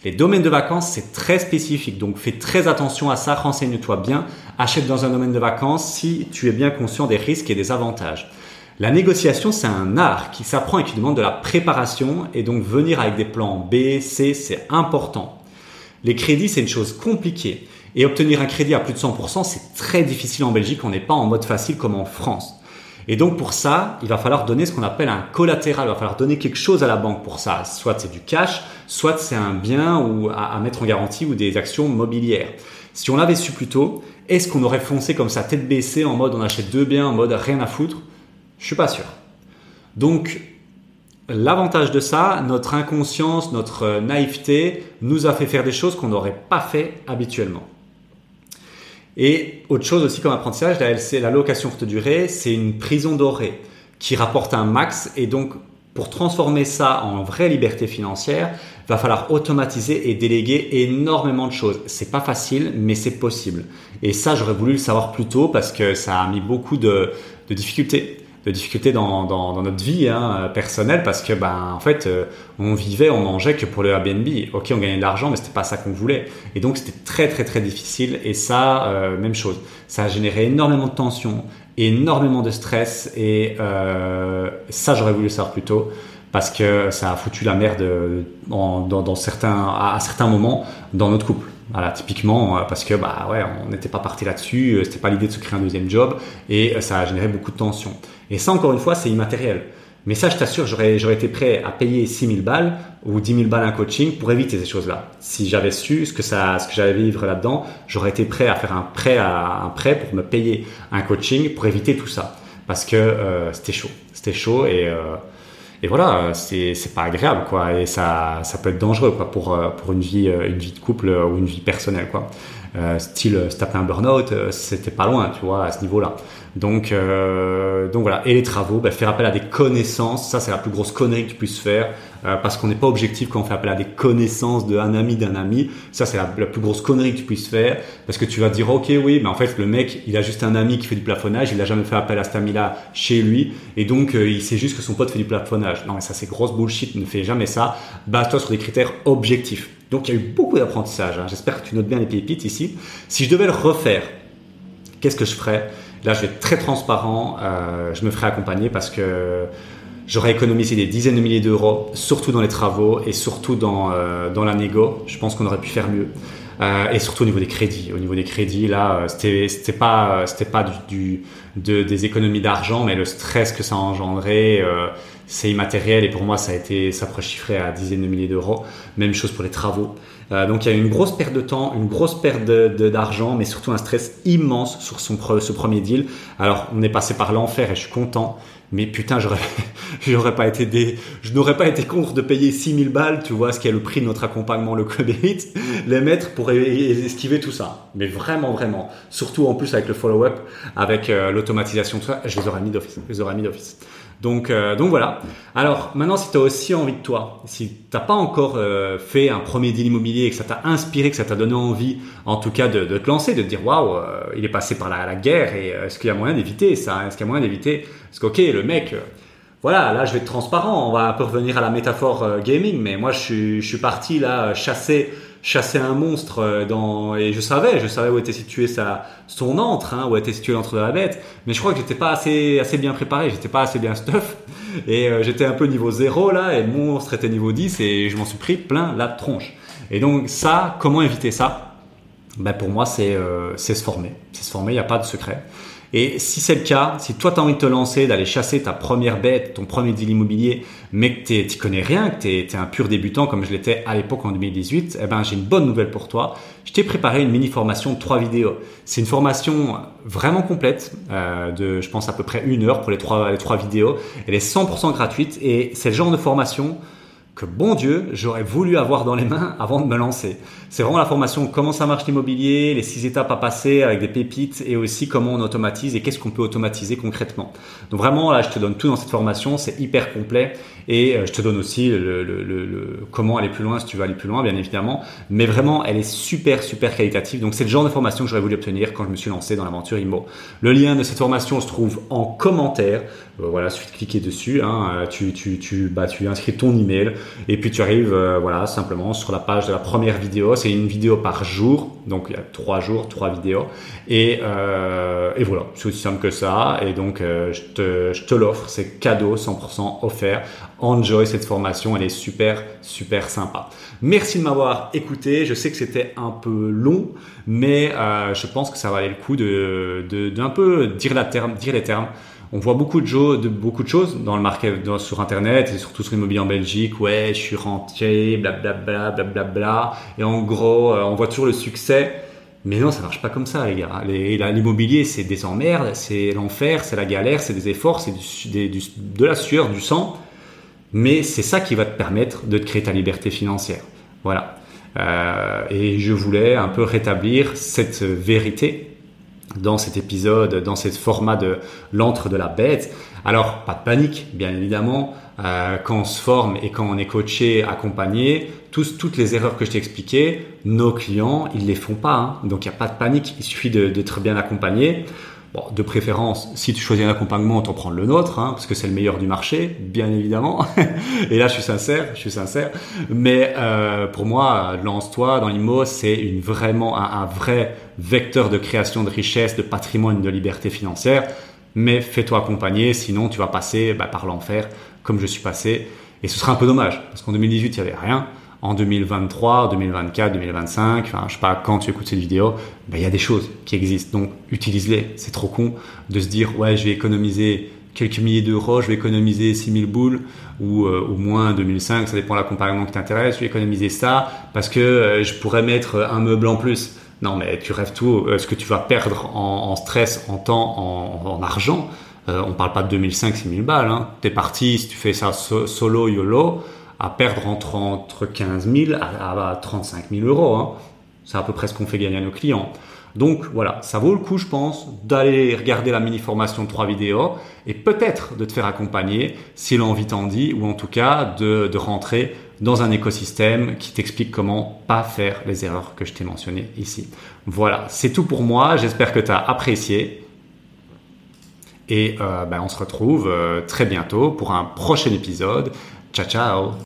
Les domaines de vacances, c'est très spécifique, donc fais très attention à ça, renseigne-toi bien, achète dans un domaine de vacances si tu es bien conscient des risques et des avantages. La négociation, c'est un art qui s'apprend et qui demande de la préparation et donc venir avec des plans B, C, c'est important. Les crédits, c'est une chose compliquée et obtenir un crédit à plus de 100%, c'est très difficile en Belgique, on n'est pas en mode facile comme en France. Et donc pour ça, il va falloir donner ce qu'on appelle un collatéral, il va falloir donner quelque chose à la banque pour ça. Soit c'est du cash, soit c'est un bien ou à, mettre en garantie ou des actions mobilières. Si on l'avait su plus tôt, est-ce qu'on aurait foncé comme ça tête baissée en mode on achète deux biens en mode rien à foutre? Je suis pas sûr. Donc l'avantage de ça, notre inconscience, notre naïveté nous a fait faire des choses qu'on n'aurait pas fait habituellement. Et autre chose aussi comme apprentissage, la LC, la location courte durée, c'est une prison dorée qui rapporte un max et donc pour transformer ça en vraie liberté financière, va falloir automatiser et déléguer énormément de choses. C'est pas facile, mais c'est possible. Et ça, j'aurais voulu le savoir plus tôt parce que ça a mis beaucoup de difficultés de difficultés dans, dans, notre vie hein, personnelle parce que ben en fait euh, on vivait on mangeait que pour le Airbnb. Ok on gagnait de l'argent mais c'était pas ça qu'on voulait. Et donc c'était très très très difficile. Et ça euh, même chose. Ça a généré énormément de tension énormément de stress. Et euh, ça j'aurais voulu le savoir plus tôt parce que ça a foutu la merde dans, certains à, certains moments dans notre couple. Voilà, typiquement, parce que bah ouais, on n'était pas parti là-dessus, c'était pas l'idée de se créer un deuxième job, et ça a généré beaucoup de tension. Et ça, encore une fois, c'est immatériel. Mais ça, je t'assure, j'aurais, été prêt à payer 6 000 balles ou 10 000 balles un coaching pour éviter ces choses-là. Si j'avais su ce que ça, ce j'allais vivre là-dedans, j'aurais été prêt à faire un prêt pour me payer un coaching pour éviter tout ça. Parce que c'était chaud. C'était chaud et, et voilà, c'est c'est pas agréable et ça peut être dangereux pour euh, une vie euh, de couple euh, ou une vie personnelle. Euh, style se taper un burn-out, c'était pas loin, tu vois, à ce niveau-là. Donc, euh, donc voilà. Et les travaux, bah, faire appel à des connaissances, ça c'est la plus grosse connerie que tu puisses faire, euh, parce qu'on n'est pas objectif quand on fait appel à des connaissances d'un ami d'un ami. Ça c'est la, plus grosse connerie que tu puisses faire, parce que tu vas te dire, ok, oui, mais en fait le mec, il a juste un ami qui fait du plafonnage, il a jamais fait appel à cet ami-là chez lui, et donc euh, il sait juste que son pote fait du plafonnage. Non, mais ça c'est grosse bullshit, ne fais jamais ça. Base-toi sur des critères objectifs. Donc il y a eu beaucoup d'apprentissage. Hein. J'espère que tu notes bien les pépites ici. Si je devais le refaire, qu'est-ce que je ferais? Là, je vais être très transparent. Euh, je me ferai accompagner parce que j'aurais économisé des dizaines de milliers d'euros, surtout dans les travaux et surtout dans, euh, dans la négo. Je pense qu'on aurait pu faire mieux. Euh, et surtout au niveau des crédits. Au niveau des crédits, là, c'était c'était pas c'était pas des économies d'argent, mais le stress que ça a engendré, c'est immatériel. Et pour moi, ça a été ça chiffrer à dizaines de milliers d'euros. Même chose pour les travaux. Euh, donc il y a une grosse perte de temps, une grosse perte d'argent, mais surtout un stress immense sur son ce premier deal. Alors on est passé par l'enfer et je suis content, mais putain j'aurais j'aurais pas été des, je n'aurais pas été contre de payer 6000 balles, tu vois, ce qui est le prix de notre accompagnement le club élite, les mettre pour esquiver tout ça. Mais vraiment vraiment, surtout en plus avec le follow-up, avec euh, l'automatisation tout ça, je les aurais mis d'office, je les aurais mis d'office. Donc, euh, donc voilà. Alors maintenant, si tu as aussi envie de toi, si t'as pas encore euh, fait un premier deal immobilier, que ça t'a inspiré, que ça t'a donné envie, en tout cas de, te lancer, de te dire waouh, euh, il est passé par la, guerre et est-ce qu'il y a moyen d'éviter ça? Est-ce qu'il y a moyen d'éviter? Parce que ok, le mec, voilà, là je vais être transparent. On va un peu revenir à la métaphore gaming, mais moi je suis parti là chasser chasser un monstre euh, dans et je savais je savais où était situé sa son antre hein, où était situé l'antre de la bête mais je crois que j'étais pas assez assez bien préparé j'étais pas assez bien stuff et euh, j'étais un peu niveau 0 là et monstre était niveau 10 et je m'en suis pris plein la tronche. Et donc ça comment éviter ça? Ben pour moi c'est euh, se former c'est se former il n'y a pas de secret et si c'est le cas, si toi tu as envie de te lancer, d'aller chasser ta première bête, ton premier deal immobilier, mais que tu connais rien, que tu es, un pur débutant comme je l'étais à l'époque en 2018, eh ben, j'ai une bonne nouvelle pour toi. Je t'ai préparé une mini formation de trois vidéos. C'est une formation vraiment complète, euh, de je pense à peu près une heure pour les trois, les trois vidéos. Elle est 100% gratuite et c'est le genre de formation que bon Dieu, j'aurais voulu avoir dans les mains avant de me lancer. C'est vraiment la formation comment ça marche l'immobilier, les six étapes à passer avec des pépites et aussi comment on automatise et qu'est-ce qu'on peut automatiser concrètement. Donc vraiment là, je te donne tout dans cette formation, c'est hyper complet et euh, je te donne aussi le, le, le, comment aller plus loin si tu veux aller plus loin, bien évidemment. Mais vraiment, elle est super super qualitative. Donc c'est le genre de formation que j'aurais voulu obtenir quand je me suis lancé dans l'aventure IMO. Le lien de cette formation se trouve en commentaire. Euh, voilà, suffit de cliquer dessus. Hein, euh, tu, tu, tu, bah, tu inscris ton email et puis tu arrives euh, voilà simplement sur la page de la première vidéo. C'est une vidéo par jour, donc il y a trois jours, trois vidéos. Et, euh, et voilà, c'est aussi simple que ça. Et donc je te, je te l'offre, c'est cadeau 100% offert. Enjoy cette formation, elle est super super sympa. Merci de m'avoir écouté. Je sais que c'était un peu long, mais je pense que ça valait le coup de d'un peu dire la terme, dire les termes on voit beaucoup de, choses dans le market, sur Internet et surtout sur l'immobilier en Belgique. Ouais, je suis rentier, blablabla, blablabla. Bla, et en gros, euh, on voit toujours le succès. Mais non, ça marche pas comme ça, les gars. L'immobilier, c'est des emmerdes, c'est l'enfer, c'est la galère, c'est des efforts, c'est de la sueur, du sang. Mais c'est ça qui va te permettre de te créer ta liberté financière. Voilà. Euh, et je voulais un peu rétablir cette vérité dans cet épisode, dans ce format de l'antre de la bête. Alors, pas de panique, bien évidemment. Euh, quand on se forme et quand on est coaché, accompagné, tous, toutes les erreurs que je t'ai expliquées, nos clients, ils les font pas. Hein. Donc, il n'y a pas de panique. Il suffit d'être bien accompagné. De préférence, si tu choisis un accompagnement, t'en prends le nôtre, hein, parce que c'est le meilleur du marché, bien évidemment. et là, je suis sincère, je suis sincère. Mais euh, pour moi, lance-toi dans l'IMO, c'est vraiment un, un, vrai vecteur de création de richesse, de patrimoine, de liberté financière. Mais fais-toi accompagner, sinon tu vas passer bah, par l'enfer, comme je suis passé. Et ce sera un peu dommage, parce qu'en 2018, il n'y avait rien en 2023, 2024, 2025, enfin, je sais pas quand tu écoutes cette vidéo, ben, il y a des choses qui existent. Donc, utilise-les. C'est trop con de se dire, ouais, je vais économiser quelques milliers d'euros, je vais économiser 6000 boules ou euh, au moins 2005, ça dépend de l'accompagnement qui t'intéresse, je vais économiser ça parce que euh, je pourrais mettre un meuble en plus. Non, mais tu rêves tout. Euh, ce que tu vas perdre en, stress, en temps, en, argent, on parle pas de 2005, 6000 balles. Hein. Tu es parti, si tu fais ça solo, YOLO, à perdre entre, entre 15 000 à, 35 000 euros. Hein. C'est à peu près ce qu'on fait gagner à nos clients. Donc voilà, ça vaut le coup, je pense, d'aller regarder la mini formation de trois vidéos et peut-être de te faire accompagner si l'envie t'en dit, ou en tout cas de, de rentrer dans un écosystème qui t'explique comment pas faire les erreurs que je t'ai mentionnées ici. Voilà, c'est tout pour moi. J'espère que tu as apprécié. Et euh, ben, on se retrouve euh, très bientôt pour un prochain épisode. Ciao ciao